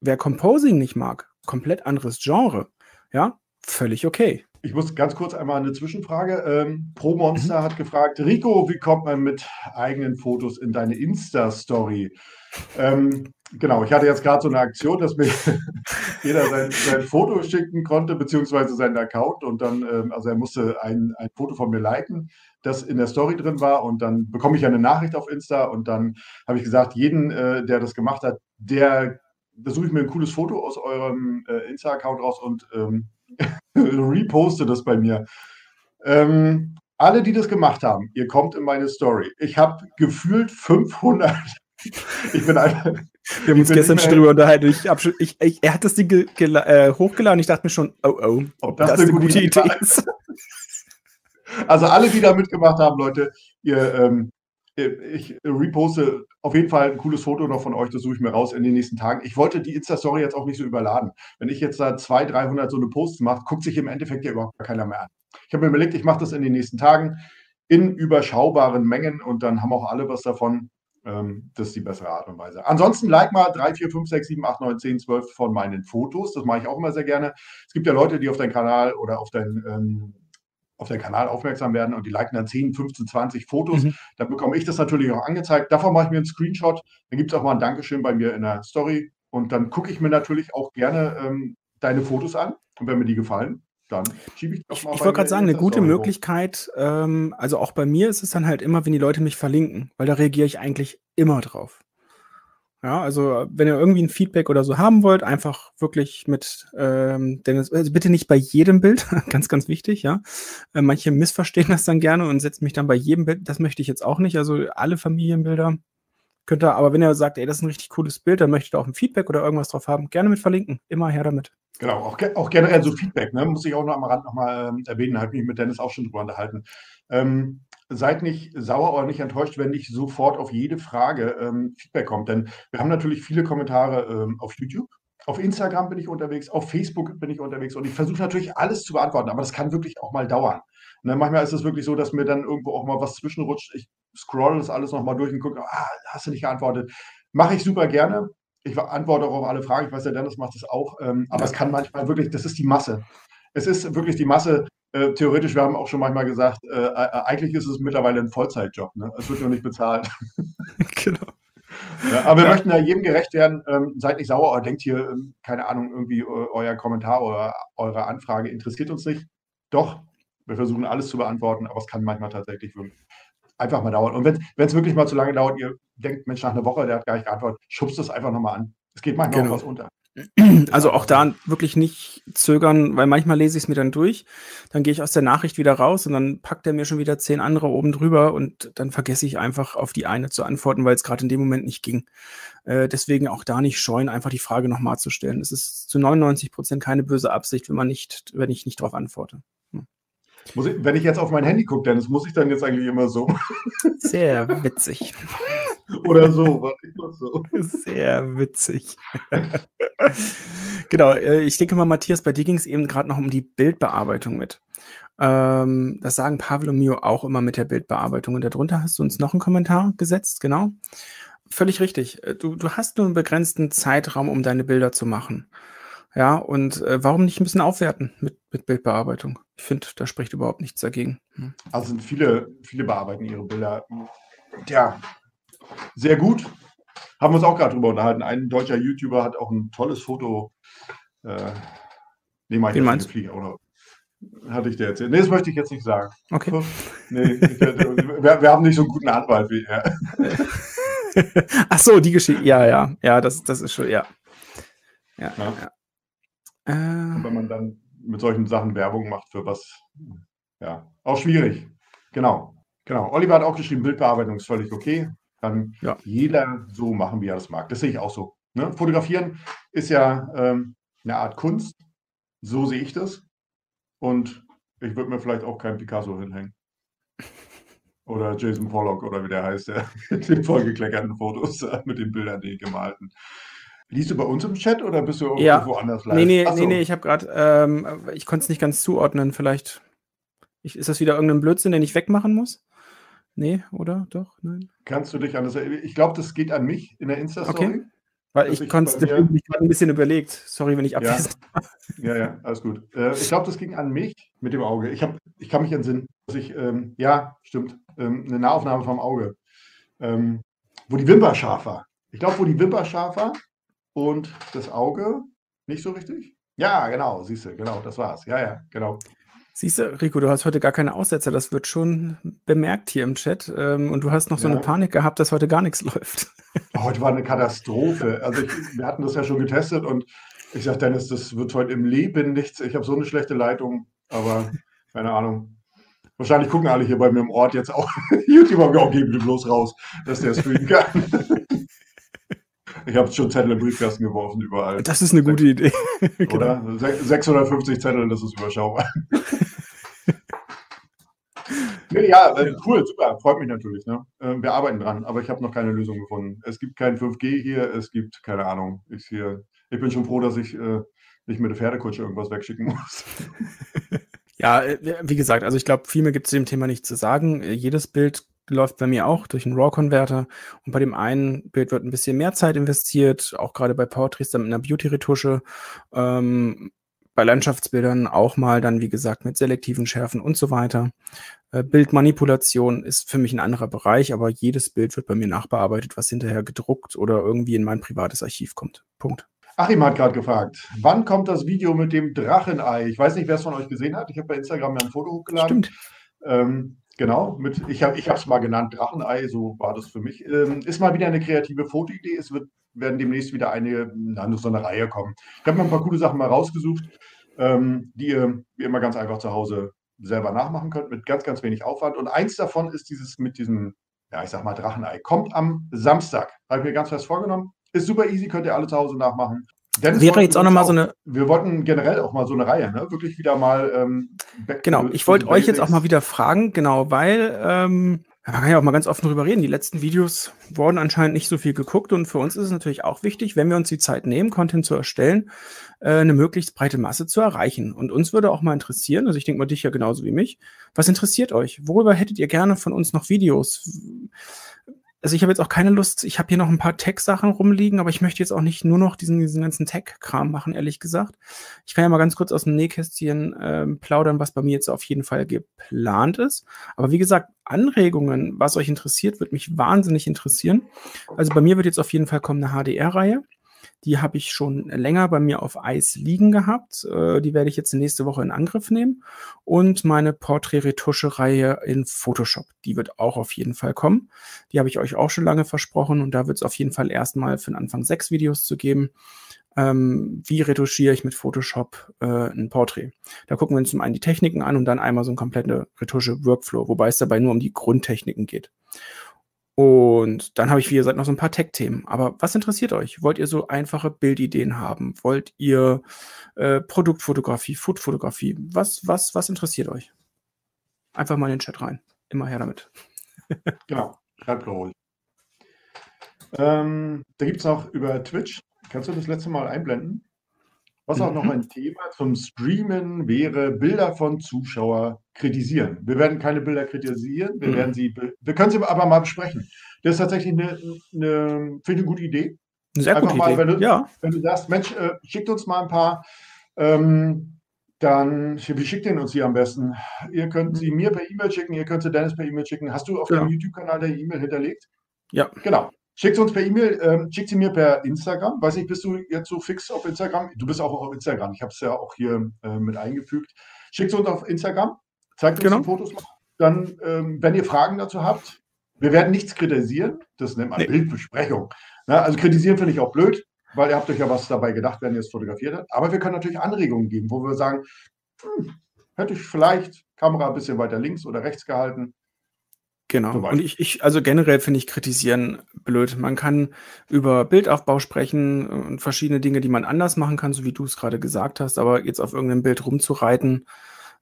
Wer Composing nicht mag, komplett anderes Genre, ja, völlig okay. Ich muss ganz kurz einmal eine Zwischenfrage. Ähm, Pro Monster mhm. hat gefragt, Rico, wie kommt man mit eigenen Fotos in deine Insta-Story? Ähm, genau, ich hatte jetzt gerade so eine Aktion, dass mir jeder sein, sein, Foto schicken konnte, beziehungsweise seinen Account. Und dann, ähm, also er musste ein, ein Foto von mir liken, das in der Story drin war. Und dann bekomme ich eine Nachricht auf Insta. Und dann habe ich gesagt, jeden, äh, der das gemacht hat, der, da suche ich mir ein cooles Foto aus eurem äh, Insta-Account raus und ähm, reposte das bei mir. Ähm, alle, die das gemacht haben, ihr kommt in meine Story. Ich habe gefühlt 500. ich bin einfach. Wir haben uns gestern schon drüber unterhalten. Ich ich, ich, er hat das Ding äh, hochgeladen. Ich dachte mir schon, oh oh, ob das, das eine gute Idee ist. Also alle, die da mitgemacht haben, Leute, ihr, ähm, ich reposte auf jeden Fall ein cooles Foto noch von euch, das suche ich mir raus in den nächsten Tagen. Ich wollte die Insta-Story jetzt auch nicht so überladen. Wenn ich jetzt da 200, 300 so eine Posts mache, guckt sich im Endeffekt ja überhaupt keiner mehr an. Ich habe mir überlegt, ich mache das in den nächsten Tagen in überschaubaren Mengen und dann haben auch alle was davon. Ähm, das ist die bessere Art und Weise. Ansonsten like mal 3, 4, 5, 6, 7, 8, 9, 10, 12 von meinen Fotos. Das mache ich auch immer sehr gerne. Es gibt ja Leute, die auf deinen Kanal oder auf deinen ähm, auf den Kanal aufmerksam werden und die liken dann 10, 15, 20 Fotos, mhm. dann bekomme ich das natürlich auch angezeigt. Davon mache ich mir einen Screenshot. Dann gibt es auch mal ein Dankeschön bei mir in der Story. Und dann gucke ich mir natürlich auch gerne ähm, deine Fotos an. Und wenn mir die gefallen, dann schiebe ich das mal. Ich, ich wollte gerade sagen, eine gute Möglichkeit, ähm, also auch bei mir ist es dann halt immer, wenn die Leute mich verlinken, weil da reagiere ich eigentlich immer drauf. Ja, also wenn ihr irgendwie ein Feedback oder so haben wollt, einfach wirklich mit, ähm, denn es, also bitte nicht bei jedem Bild, ganz, ganz wichtig, ja. Äh, manche missverstehen das dann gerne und setzen mich dann bei jedem Bild, das möchte ich jetzt auch nicht. Also alle Familienbilder Könnt ihr, aber wenn ihr sagt, ey, das ist ein richtig cooles Bild, dann möchtet ihr auch ein Feedback oder irgendwas drauf haben, gerne mit verlinken. Immer her damit. Genau, auch, auch generell so Feedback, ne? muss ich auch noch am Rand nochmal ähm, erwähnen, habe mich mit Dennis auch schon drüber unterhalten. Ähm, seid nicht sauer oder nicht enttäuscht, wenn nicht sofort auf jede Frage ähm, Feedback kommt. Denn wir haben natürlich viele Kommentare ähm, auf YouTube. Auf Instagram bin ich unterwegs, auf Facebook bin ich unterwegs und ich versuche natürlich alles zu beantworten, aber das kann wirklich auch mal dauern. Ne, manchmal ist es wirklich so, dass mir dann irgendwo auch mal was zwischenrutscht. Ich scroll das alles nochmal durch und gucke, ah, hast du nicht geantwortet. Mache ich super gerne. Ich antworte auch auf alle Fragen. Ich weiß, der Dennis macht das auch. Ähm, aber es kann manchmal wirklich, das ist die Masse. Es ist wirklich die Masse. Äh, theoretisch, wir haben auch schon manchmal gesagt, äh, äh, eigentlich ist es mittlerweile ein Vollzeitjob. Ne? Es wird nur nicht bezahlt. genau. Ja, aber wir ja. möchten ja jedem gerecht werden. Ähm, seid nicht sauer oder denkt hier, ähm, keine Ahnung, irgendwie äh, euer Kommentar oder eure Anfrage interessiert uns nicht. Doch, wir versuchen alles zu beantworten, aber es kann manchmal tatsächlich einfach mal dauern. Und wenn es wirklich mal zu lange dauert, ihr denkt, Mensch, nach einer Woche, der hat gar nicht geantwortet, schubst es einfach nochmal an. Es geht manchmal genau. auch was unter. Also auch da wirklich nicht zögern, weil manchmal lese ich es mir dann durch, dann gehe ich aus der Nachricht wieder raus und dann packt er mir schon wieder zehn andere oben drüber und dann vergesse ich einfach auf die eine zu antworten, weil es gerade in dem Moment nicht ging. Äh, deswegen auch da nicht scheuen, einfach die Frage nochmal zu stellen. Es ist zu 99 Prozent keine böse Absicht, wenn man nicht, wenn ich nicht darauf antworte. Ich, wenn ich jetzt auf mein Handy gucke, Dennis, muss ich dann jetzt eigentlich immer so. Sehr witzig. Oder so, so. Sehr witzig. genau, äh, ich denke mal, Matthias, bei dir ging es eben gerade noch um die Bildbearbeitung mit. Ähm, das sagen Pavel und Mio auch immer mit der Bildbearbeitung. Und darunter hast du uns noch einen Kommentar gesetzt, genau. Völlig richtig. Äh, du, du hast nur einen begrenzten Zeitraum, um deine Bilder zu machen. Ja, und äh, warum nicht ein bisschen aufwerten mit, mit Bildbearbeitung? Ich finde, da spricht überhaupt nichts dagegen. Hm. Also sind viele, viele bearbeiten ihre Bilder. Ja, sehr gut. Haben wir uns auch gerade drüber unterhalten. Ein deutscher YouTuber hat auch ein tolles Foto. Äh, nee, mach ich Wen meinst du? Oder hatte ich dir erzählt? Nee, das möchte ich jetzt nicht sagen. Okay. Nee, wir, wir, haben nicht so einen guten Anwalt wie er. Ach so, die Geschichte. Ja, ja, ja, das, das ist schon, ja. Ja, ja. ja. Äh, wenn man dann mit solchen Sachen Werbung macht für was, ja, auch schwierig. Genau, genau. Oliver hat auch geschrieben, Bildbearbeitung ist völlig okay. Kann ja. jeder so machen, wie er das mag. Das sehe ich auch so. Ne? Fotografieren ist ja ähm, eine Art Kunst. So sehe ich das. Und ich würde mir vielleicht auch keinen Picasso hinhängen. Oder Jason Pollock oder wie der heißt, der mit den vollgekleckerten Fotos mit den Bildern, die gemalten. Liest du bei uns im Chat oder bist du ja. woanders live? Nee, nee, so. nee, nee, ich habe gerade, ähm, ich konnte es nicht ganz zuordnen. Vielleicht ich, ist das wieder irgendein Blödsinn, den ich wegmachen muss? Nee, oder? Doch? Nein. Kannst du dich an das Ich glaube, das geht an mich in der Insta-Story. Okay. Weil ich, ich konnte es mich gerade ein bisschen überlegt. Sorry, wenn ich abwesend ja. ja, ja, alles gut. Äh, ich glaube, das ging an mich mit dem Auge. Ich, hab, ich kann mich entsinnen, dass ich, ähm, ja, stimmt, ähm, eine Nahaufnahme vom Auge, ähm, wo die Wimper scharf war. Ich glaube, wo die Wimper scharf war und das Auge nicht so richtig. Ja, genau, siehst du, genau, das war's. Ja, ja, genau. Siehst du, Rico, du hast heute gar keine Aussetzer, das wird schon bemerkt hier im Chat. Ähm, und du hast noch so eine Panik gehabt, dass heute gar nichts läuft. Heute war eine Katastrophe. Also ich, wir hatten das ja schon getestet und ich sage, Dennis, das wird heute im Leben nichts. Ich habe so eine schlechte Leitung, aber keine Ahnung. Wahrscheinlich gucken alle hier bei mir im Ort jetzt auch. YouTuber haben auch geben bloß raus, dass der streamen kann. Ich habe schon Zettel im Briefkasten geworfen, überall. Das ist eine gute Idee. Oder? 650 Zettel, das ist überschaubar. nee, ja, äh, cool, super, freut mich natürlich. Ne? Äh, wir arbeiten dran, aber ich habe noch keine Lösung gefunden. Es gibt kein 5G hier, es gibt keine Ahnung. Ich, hier, ich bin schon froh, dass ich äh, nicht mit der Pferdekutsche irgendwas wegschicken muss. Ja, äh, wie gesagt, also ich glaube, viel mehr gibt es zu dem Thema nicht zu sagen. Jedes Bild läuft bei mir auch durch einen RAW-Converter. Und bei dem einen Bild wird ein bisschen mehr Zeit investiert, auch gerade bei Portraits dann mit einer Beauty-Retusche. Ähm, bei Landschaftsbildern auch mal dann, wie gesagt, mit selektiven Schärfen und so weiter. Äh, Bildmanipulation ist für mich ein anderer Bereich, aber jedes Bild wird bei mir nachbearbeitet, was hinterher gedruckt oder irgendwie in mein privates Archiv kommt. Punkt. Achim hat gerade gefragt, wann kommt das Video mit dem Drachenei? Ich weiß nicht, wer es von euch gesehen hat. Ich habe bei Instagram ja ein Foto hochgeladen. Stimmt. Ähm, Genau, mit, ich habe es mal genannt, Drachenei, so war das für mich. Ähm, ist mal wieder eine kreative Fotoidee. Es wird, werden demnächst wieder eine, na, so eine Reihe kommen. Ich habe mir ein paar coole Sachen mal rausgesucht, ähm, die ihr wie immer ganz einfach zu Hause selber nachmachen könnt, mit ganz, ganz wenig Aufwand. Und eins davon ist dieses mit diesem ja, ich sag mal Drachenei. Kommt am Samstag. Habe ich mir ganz fest vorgenommen. Ist super easy, könnt ihr alle zu Hause nachmachen. Dennis wäre jetzt auch nochmal so eine. Wir wollten generell auch mal so eine Reihe, ne? Wirklich wieder mal. Ähm, genau, ich wollte euch jetzt auch mal wieder fragen, genau, weil ähm, man kann ja auch mal ganz offen drüber reden. Die letzten Videos wurden anscheinend nicht so viel geguckt und für uns ist es natürlich auch wichtig, wenn wir uns die Zeit nehmen, Content zu erstellen, äh, eine möglichst breite Masse zu erreichen. Und uns würde auch mal interessieren, also ich denke mal dich ja genauso wie mich, was interessiert euch? Worüber hättet ihr gerne von uns noch Videos? Also ich habe jetzt auch keine Lust, ich habe hier noch ein paar Tech-Sachen rumliegen, aber ich möchte jetzt auch nicht nur noch diesen, diesen ganzen Tech-Kram machen, ehrlich gesagt. Ich kann ja mal ganz kurz aus dem Nähkästchen äh, plaudern, was bei mir jetzt auf jeden Fall geplant ist. Aber wie gesagt, Anregungen, was euch interessiert, wird mich wahnsinnig interessieren. Also bei mir wird jetzt auf jeden Fall kommen eine HDR-Reihe. Die habe ich schon länger bei mir auf Eis liegen gehabt. Äh, die werde ich jetzt nächste Woche in Angriff nehmen. Und meine Porträt-Retusche-Reihe in Photoshop. Die wird auch auf jeden Fall kommen. Die habe ich euch auch schon lange versprochen. Und da wird es auf jeden Fall erstmal für den Anfang sechs Videos zu geben. Ähm, wie retuschiere ich mit Photoshop äh, ein Porträt. Da gucken wir uns zum einen die Techniken an und dann einmal so ein kompletter Retusche-Workflow, wobei es dabei nur um die Grundtechniken geht. Und dann habe ich, wie gesagt, noch so ein paar Tech-Themen. Aber was interessiert euch? Wollt ihr so einfache Bildideen haben? Wollt ihr äh, Produktfotografie, Foodfotografie? Was, was, was interessiert euch? Einfach mal in den Chat rein. Immer her damit. genau, schreibt ruhig. Ähm, da gibt es noch über Twitch. Kannst du das letzte Mal einblenden? Was auch noch mhm. ein Thema zum Streamen wäre, Bilder von Zuschauern kritisieren. Wir werden keine Bilder kritisieren, wir mhm. werden sie, wir können sie aber mal besprechen. Das ist tatsächlich eine, eine finde ich eine gute Idee. Sehr Einfach gute mal, Idee. Wenn du, ja. wenn du sagst, Mensch, äh, schickt uns mal ein paar, ähm, dann, wie schickt ihr uns sie am besten? Ihr könnt sie mir per E-Mail schicken, ihr könnt sie Dennis per E-Mail schicken. Hast du auf ja. deinem YouTube-Kanal der E-Mail hinterlegt? Ja. Genau. Schickt sie uns per E-Mail, ähm, schickt sie mir per Instagram. Weiß nicht, bist du jetzt so fix auf Instagram? Du bist auch auf Instagram. Ich habe es ja auch hier äh, mit eingefügt. Schickt sie uns auf Instagram, zeigt uns genau. die Fotos mal. Dann, ähm, wenn ihr Fragen dazu habt, wir werden nichts kritisieren. Das nennt man nee. Bildbesprechung. Na, also kritisieren finde ich auch blöd, weil ihr habt euch ja was dabei gedacht, wenn ihr es fotografiert habt. Aber wir können natürlich Anregungen geben, wo wir sagen, hm, hätte ich vielleicht Kamera ein bisschen weiter links oder rechts gehalten. Genau. Und ich, ich, also generell finde ich kritisieren blöd. Man kann über Bildaufbau sprechen und verschiedene Dinge, die man anders machen kann, so wie du es gerade gesagt hast, aber jetzt auf irgendeinem Bild rumzureiten,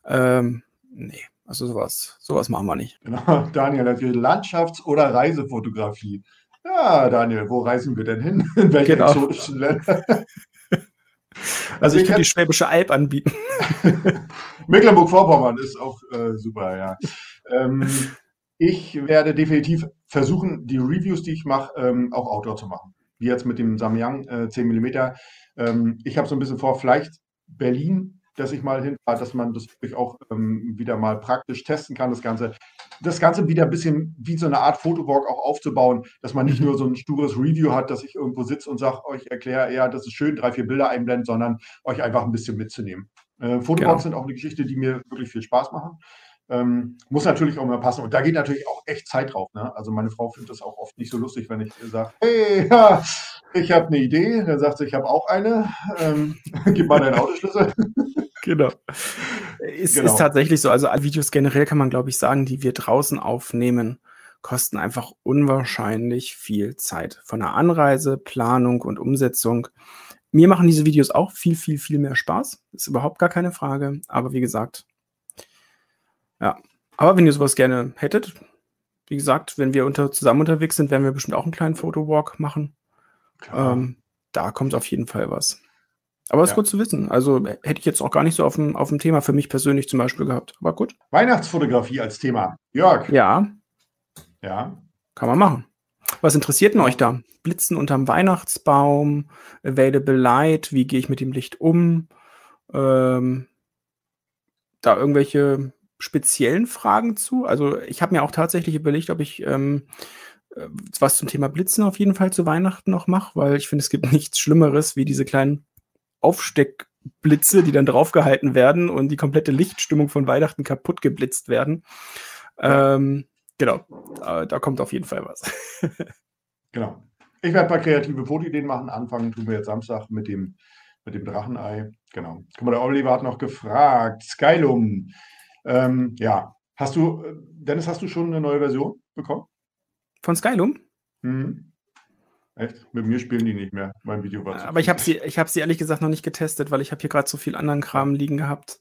ähm, nee, also sowas, sowas machen wir nicht. Genau, Daniel, natürlich Landschafts- oder Reisefotografie. Ja, Daniel, wo reisen wir denn hin? In welche genau. exotischen Länder? Also, ich kann die Schwäbische Alb anbieten. Mecklenburg-Vorpommern ist auch äh, super, ja. Ähm, ich werde definitiv versuchen, die Reviews, die ich mache, ähm, auch Outdoor zu machen. Wie jetzt mit dem Samyang äh, 10 mm. Ähm, ich habe so ein bisschen vor, vielleicht Berlin, dass ich mal hinfahre, dass man das wirklich auch ähm, wieder mal praktisch testen kann, das Ganze. Das Ganze wieder ein bisschen wie so eine Art Fotowalk auch aufzubauen, dass man nicht mhm. nur so ein stures Review hat, dass ich irgendwo sitze und sage, euch erkläre, ja, das ist schön, drei, vier Bilder einblenden, sondern euch einfach ein bisschen mitzunehmen. Äh, Fotowalks genau. sind auch eine Geschichte, die mir wirklich viel Spaß machen. Ähm, muss natürlich auch mal passen. Und da geht natürlich auch echt Zeit drauf. Ne? Also meine Frau findet das auch oft nicht so lustig, wenn ich sage, hey, ja, ich habe eine Idee. Dann sagt sie, ich habe auch eine. Ähm, gib mal deinen Autoschlüssel. genau. Es genau. ist tatsächlich so. Also Videos generell kann man, glaube ich, sagen, die wir draußen aufnehmen, kosten einfach unwahrscheinlich viel Zeit. Von der Anreise, Planung und Umsetzung. Mir machen diese Videos auch viel, viel, viel mehr Spaß. Ist überhaupt gar keine Frage. Aber wie gesagt, ja. Aber wenn ihr sowas gerne hättet, wie gesagt, wenn wir unter, zusammen unterwegs sind, werden wir bestimmt auch einen kleinen Fotowalk machen. Ähm, da kommt auf jeden Fall was. Aber es ja. ist gut zu wissen. Also hätte ich jetzt auch gar nicht so auf dem, auf dem Thema für mich persönlich zum Beispiel gehabt. Aber gut. Weihnachtsfotografie als Thema. Jörg. Ja. Ja. Kann man machen. Was interessiert denn euch da? Blitzen unterm Weihnachtsbaum, Available Light, wie gehe ich mit dem Licht um? Ähm, da irgendwelche speziellen Fragen zu. Also ich habe mir auch tatsächlich überlegt, ob ich ähm, äh, was zum Thema Blitzen auf jeden Fall zu Weihnachten noch mache, weil ich finde, es gibt nichts Schlimmeres wie diese kleinen Aufsteckblitze, die dann draufgehalten werden und die komplette Lichtstimmung von Weihnachten kaputt geblitzt werden. Ähm, genau, da, da kommt auf jeden Fall was. genau. Ich werde ein paar kreative Fotoideen machen. Anfangen tun wir jetzt Samstag mit dem, mit dem Drachenei. Genau. Guck mal, der Oliver hat noch gefragt. Skylum, ähm, ja, hast du, Dennis, hast du schon eine neue Version bekommen? Von Skylum? Mhm. Echt? Mit mir spielen die nicht mehr. Mein Video war zu Aber ich habe sie, hab sie ehrlich gesagt noch nicht getestet, weil ich habe hier gerade so viel anderen Kram liegen gehabt,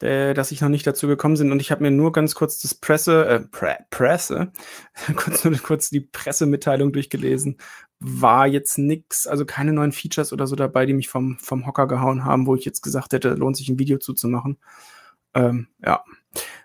äh, dass ich noch nicht dazu gekommen bin. Und ich habe mir nur ganz kurz das Presse, äh, Pre Presse, kurz, nur kurz die Pressemitteilung durchgelesen. War jetzt nix, also keine neuen Features oder so dabei, die mich vom, vom Hocker gehauen haben, wo ich jetzt gesagt hätte, lohnt sich ein Video zuzumachen. Ähm, ja.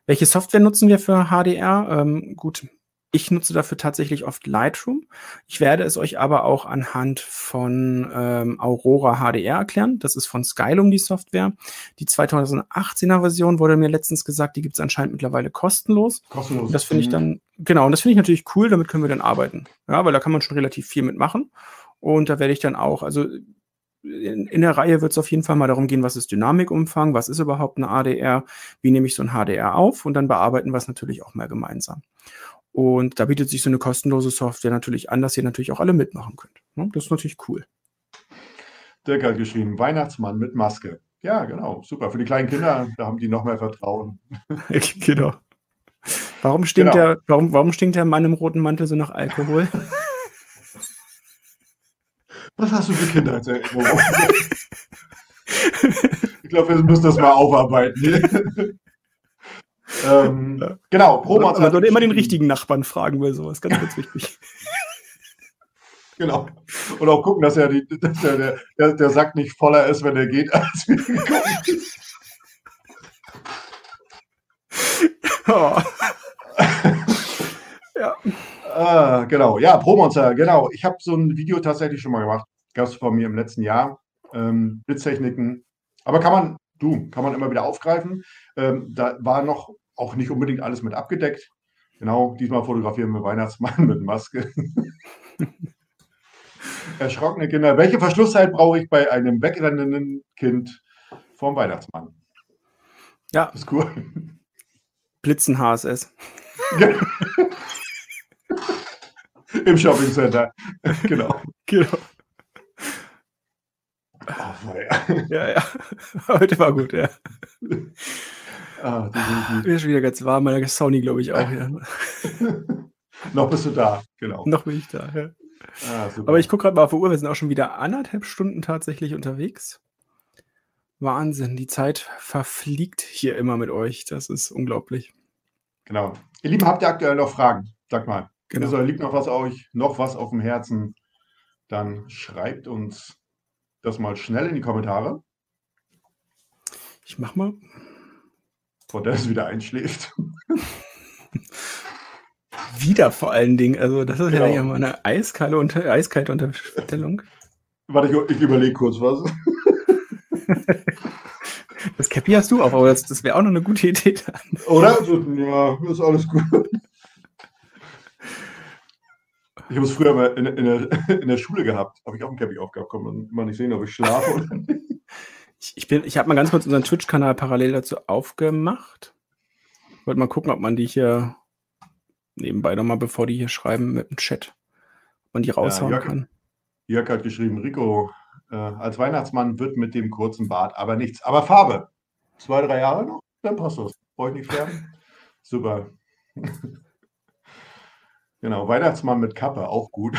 Welche Software nutzen wir für HDR? Ähm, gut, ich nutze dafür tatsächlich oft Lightroom. Ich werde es euch aber auch anhand von ähm, Aurora HDR erklären. Das ist von Skylum die Software. Die 2018er Version wurde mir letztens gesagt, die gibt es anscheinend mittlerweile kostenlos. Kostenlos. Und das finde ich dann, genau, und das finde ich natürlich cool, damit können wir dann arbeiten. Ja, weil da kann man schon relativ viel mitmachen. Und da werde ich dann auch, also in, in, der Reihe wird es auf jeden Fall mal darum gehen, was ist Dynamikumfang, was ist überhaupt eine ADR, wie nehme ich so ein HDR auf und dann bearbeiten wir es natürlich auch mal gemeinsam. Und da bietet sich so eine kostenlose Software natürlich an, dass ihr natürlich auch alle mitmachen könnt. Ne? Das ist natürlich cool. Dirk hat geschrieben, Weihnachtsmann mit Maske. Ja, genau, super. Für die kleinen Kinder, da haben die noch mehr Vertrauen. genau. Warum stinkt, genau. Der, warum, warum stinkt der Mann im roten Mantel so nach Alkohol? Was hast du für Kindheitserinnerungen? ich glaube, wir müssen das mal aufarbeiten. ähm, ja. Genau, Promonster. Man sollte immer den richtigen Nachbarn fragen bei sowas, ganz, ganz wichtig. Genau. Und auch gucken, dass, er die, dass der, der, der Sack nicht voller ist, wenn er geht, als wir gekommen sind. Oh. ja. Ah, genau, ja, Pro-Monster, genau. Ich habe so ein Video tatsächlich schon mal gemacht. Gab es von mir im letzten Jahr. Ähm, Blitztechniken. Aber kann man, du, kann man immer wieder aufgreifen. Ähm, da war noch auch nicht unbedingt alles mit abgedeckt. Genau, diesmal fotografieren wir Weihnachtsmann mit Maske. Erschrockene Kinder. Welche Verschlusszeit brauche ich bei einem wegrennenden Kind vom Weihnachtsmann? Ja. ist cool. Blitzen HSS. Im Shopping Center. Genau. Genau. Oh, ja, ja. Heute war gut, ja. Ah, Mir ist wieder ganz warm, meiner Sony, glaube ich, auch. Ja. Noch bist du da, genau. Noch bin ich da, ja. Ah, Aber ich gucke gerade mal auf die Uhr, wir sind auch schon wieder anderthalb Stunden tatsächlich unterwegs. Wahnsinn, die Zeit verfliegt hier immer mit euch. Das ist unglaublich. Genau. Ihr Lieben, habt ihr aktuell noch Fragen? Sag mal. Genau. Also liegt noch was euch, noch was auf dem Herzen, dann schreibt uns das mal schnell in die Kommentare. Ich mach mal. Vor der es wieder einschläft. wieder vor allen Dingen. Also, das ist genau. ja mal eine eiskalte, unter, eiskalte Unterstellung. Warte, ich, ich überlege kurz was. Das Cappy hast du auch, aber das, das wäre auch noch eine gute Idee. Dann. Oder? Ja, ist alles gut. Ich habe es früher mal in, in, der, in der Schule gehabt. Habe ich auch ein Cappy aufgehabt. Kann man mal nicht sehen, ob ich schlafe oder nicht. Ich, ich, ich habe mal ganz kurz unseren Twitch-Kanal parallel dazu aufgemacht. Wollte mal gucken, ob man die hier nebenbei nochmal, bevor die hier schreiben, mit dem Chat, ob man die raushauen ja, Jörg, kann. Jörg hat geschrieben, Rico, äh, als Weihnachtsmann wird mit dem kurzen Bart aber nichts. Aber Farbe. Zwei, drei Jahre noch, dann passt das. Brauche ich nicht färben. Super. Genau, Weihnachtsmann mit Kappe, auch gut.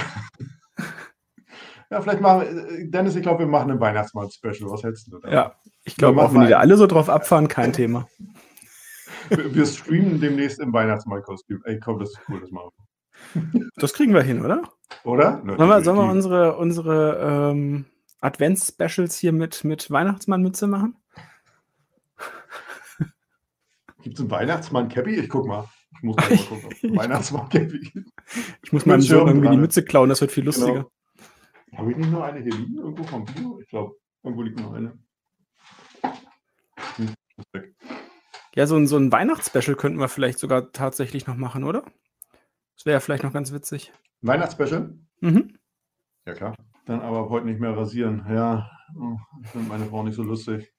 ja, vielleicht machen, äh, Dennis, ich glaube, wir machen ein Weihnachtsmann-Special. Was hältst du da? Ja, ich glaube auch, wenn die da alle so drauf abfahren, kein Thema. wir, wir, streamen demnächst im Weihnachtsmann-Kostüm. Ey, komm, das ist cool, das machen wir. Das kriegen wir hin, oder? Oder? Sollen wir, sollen wir unsere, unsere ähm, Advents-Specials hier mit, mit Weihnachtsmann-Mütze machen? Gibt es einen Weihnachtsmann-Cappy? Ich guck mal. Ich muss mal gucken. Weihnachtsmarkt. Ich muss meinem Sohn irgendwie die Mütze klauen, das wird viel genau. lustiger. Genau. Habe ich nicht nur eine hier liegen? Irgendwo vom Bio? Ich glaube, irgendwo liegt noch eine. Hm, ja, so ein, so ein Weihnachtsspecial könnten wir vielleicht sogar tatsächlich noch machen, oder? Das wäre ja vielleicht noch ganz witzig. Weihnachtsspecial? Mhm. Ja, klar. Dann aber heute nicht mehr rasieren. Ja, oh, ich finde meine Frau nicht so lustig.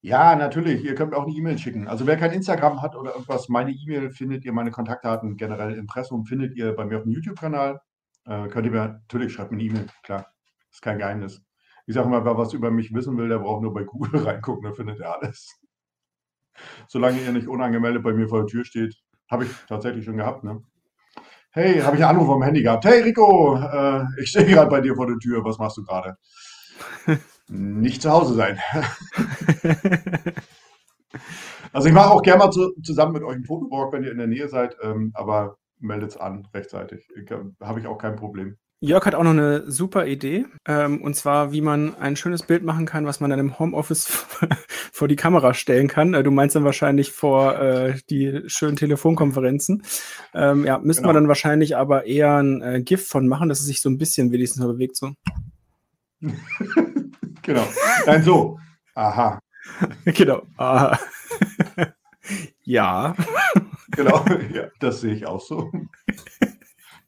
Ja, natürlich. Ihr könnt mir auch eine E-Mail schicken. Also wer kein Instagram hat oder irgendwas, meine E-Mail findet ihr, meine Kontaktdaten generell Impressum findet ihr bei mir auf dem YouTube-Kanal. Äh, könnt ihr mir natürlich schreibt mir eine E-Mail, klar. Ist kein Geheimnis. Ich sage mal, wer was über mich wissen will, der braucht nur bei Google reingucken, dann findet er alles. Solange ihr nicht unangemeldet bei mir vor der Tür steht, habe ich tatsächlich schon gehabt, ne? hey, habe ich einen Anruf am Handy gehabt. Hey Rico, äh, ich stehe gerade bei dir vor der Tür, was machst du gerade? Nicht zu Hause sein. also ich mache auch gerne mal zu, zusammen mit euch einen Fotowalk, wenn ihr in der Nähe seid, ähm, aber meldet es an rechtzeitig. Habe ich auch kein Problem. Jörg hat auch noch eine super Idee, ähm, und zwar, wie man ein schönes Bild machen kann, was man dann im Homeoffice vor die Kamera stellen kann. Äh, du meinst dann wahrscheinlich vor äh, die schönen Telefonkonferenzen. Ähm, ja, müssten genau. wir dann wahrscheinlich aber eher ein äh, GIF von machen, dass es sich so ein bisschen wenigstens bewegt. So. genau. Nein, so. Aha. genau. Aha. ja. genau, ja, das sehe ich auch so.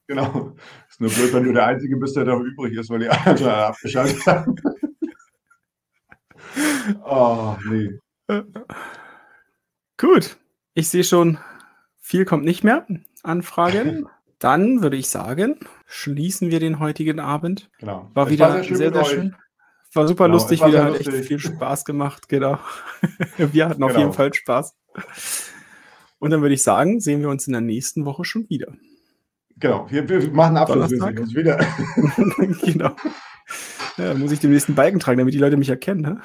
genau. Ist nur blöd, wenn du der Einzige bist, der da übrig ist, weil die anderen schon abgeschaltet haben. oh, nee. Gut. Ich sehe schon, viel kommt nicht mehr an Fragen. Dann würde ich sagen, schließen wir den heutigen Abend. Genau. War wieder war sehr, sehr, sehr schön. War super genau, lustig, wieder hat echt viel Spaß gemacht, genau. wir hatten auf genau. jeden Fall Spaß. Und dann würde ich sagen, sehen wir uns in der nächsten Woche schon wieder. Genau, wir, wir machen Abschluss, wieder. genau. Ja, muss ich den nächsten Balken tragen, damit die Leute mich erkennen. Ne?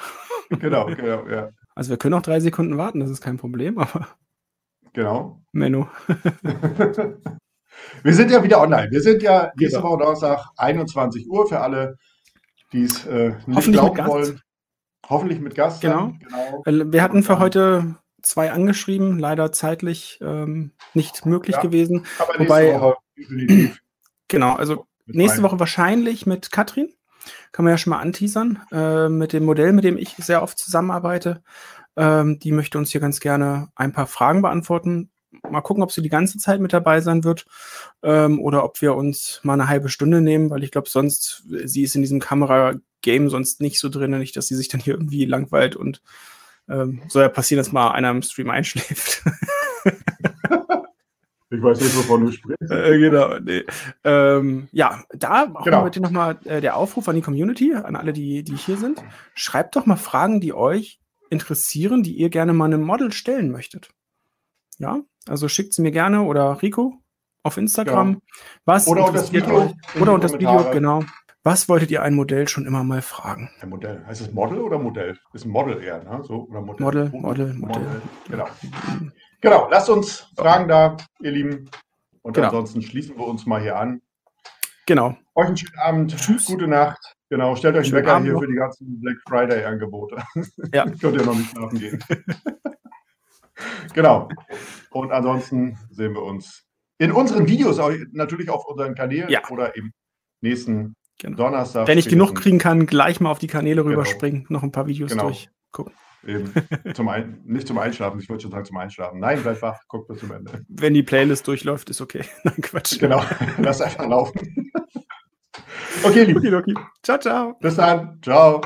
Genau, genau, ja. Also wir können auch drei Sekunden warten, das ist kein Problem, aber. Genau. Menno. wir sind ja wieder online. Wir sind ja nächste genau. Woche Donnerstag 21 Uhr für alle, die es äh, nicht glauben wollen. Hoffentlich mit Gast. Genau. genau. Wir hatten für heute zwei angeschrieben, leider zeitlich ähm, nicht möglich ja, gewesen. Aber Wobei, Woche definitiv. Genau, also nächste Woche wahrscheinlich mit Katrin. Kann man ja schon mal anteasern. Äh, mit dem Modell, mit dem ich sehr oft zusammenarbeite. Ähm, die möchte uns hier ganz gerne ein paar Fragen beantworten. Mal gucken, ob sie die ganze Zeit mit dabei sein wird ähm, oder ob wir uns mal eine halbe Stunde nehmen, weil ich glaube, sonst, sie ist in diesem Kamera-Game sonst nicht so drin, nicht, dass sie sich dann hier irgendwie langweilt und ähm, soll ja passieren, dass mal einer im Stream einschläft. Ich weiß nicht, wovon du sprichst. Äh, genau, nee. Ähm, ja, da auch genau. heute nochmal äh, der Aufruf an die Community, an alle, die, die hier sind. Schreibt doch mal Fragen, die euch interessieren, die ihr gerne mal einem Model stellen möchtet. Ja, also schickt sie mir gerne oder Rico auf Instagram. Ja. Was oder das Video. Oder unter das Video, genau. Was wolltet ihr ein Modell schon immer mal fragen? Ein Modell. Heißt es Model oder Modell? Ist ein Model eher, ne? So, oder Modell. Model, Model, Model. Model. Genau. Genau, lasst uns Fragen da, ihr Lieben. Und genau. ansonsten schließen wir uns mal hier an. Genau. Euch einen schönen Abend, Tschüss. gute Nacht. Genau, stellt euch einen Wecker hier noch. für die ganzen Black Friday-Angebote. Ja. Könnt ihr noch nicht schlafen gehen. genau. Und ansonsten sehen wir uns in unseren Videos, natürlich auf unseren Kanälen ja. oder im nächsten Genau. Donnerstag. Wenn ich genug kriegen kann, gleich mal auf die Kanäle genau. rüberspringen, noch ein paar Videos genau. durchgucken. Eben. Zum Ein nicht zum Einschlafen, ich wollte schon sagen zum Einschlafen. Nein, bleib wach, guck bis zum Ende. Wenn die Playlist durchläuft, ist okay. Nein, Quatsch. Genau, lass einfach laufen. okay, lieb. Okay, okay. Ciao, ciao. Bis dann. Ciao.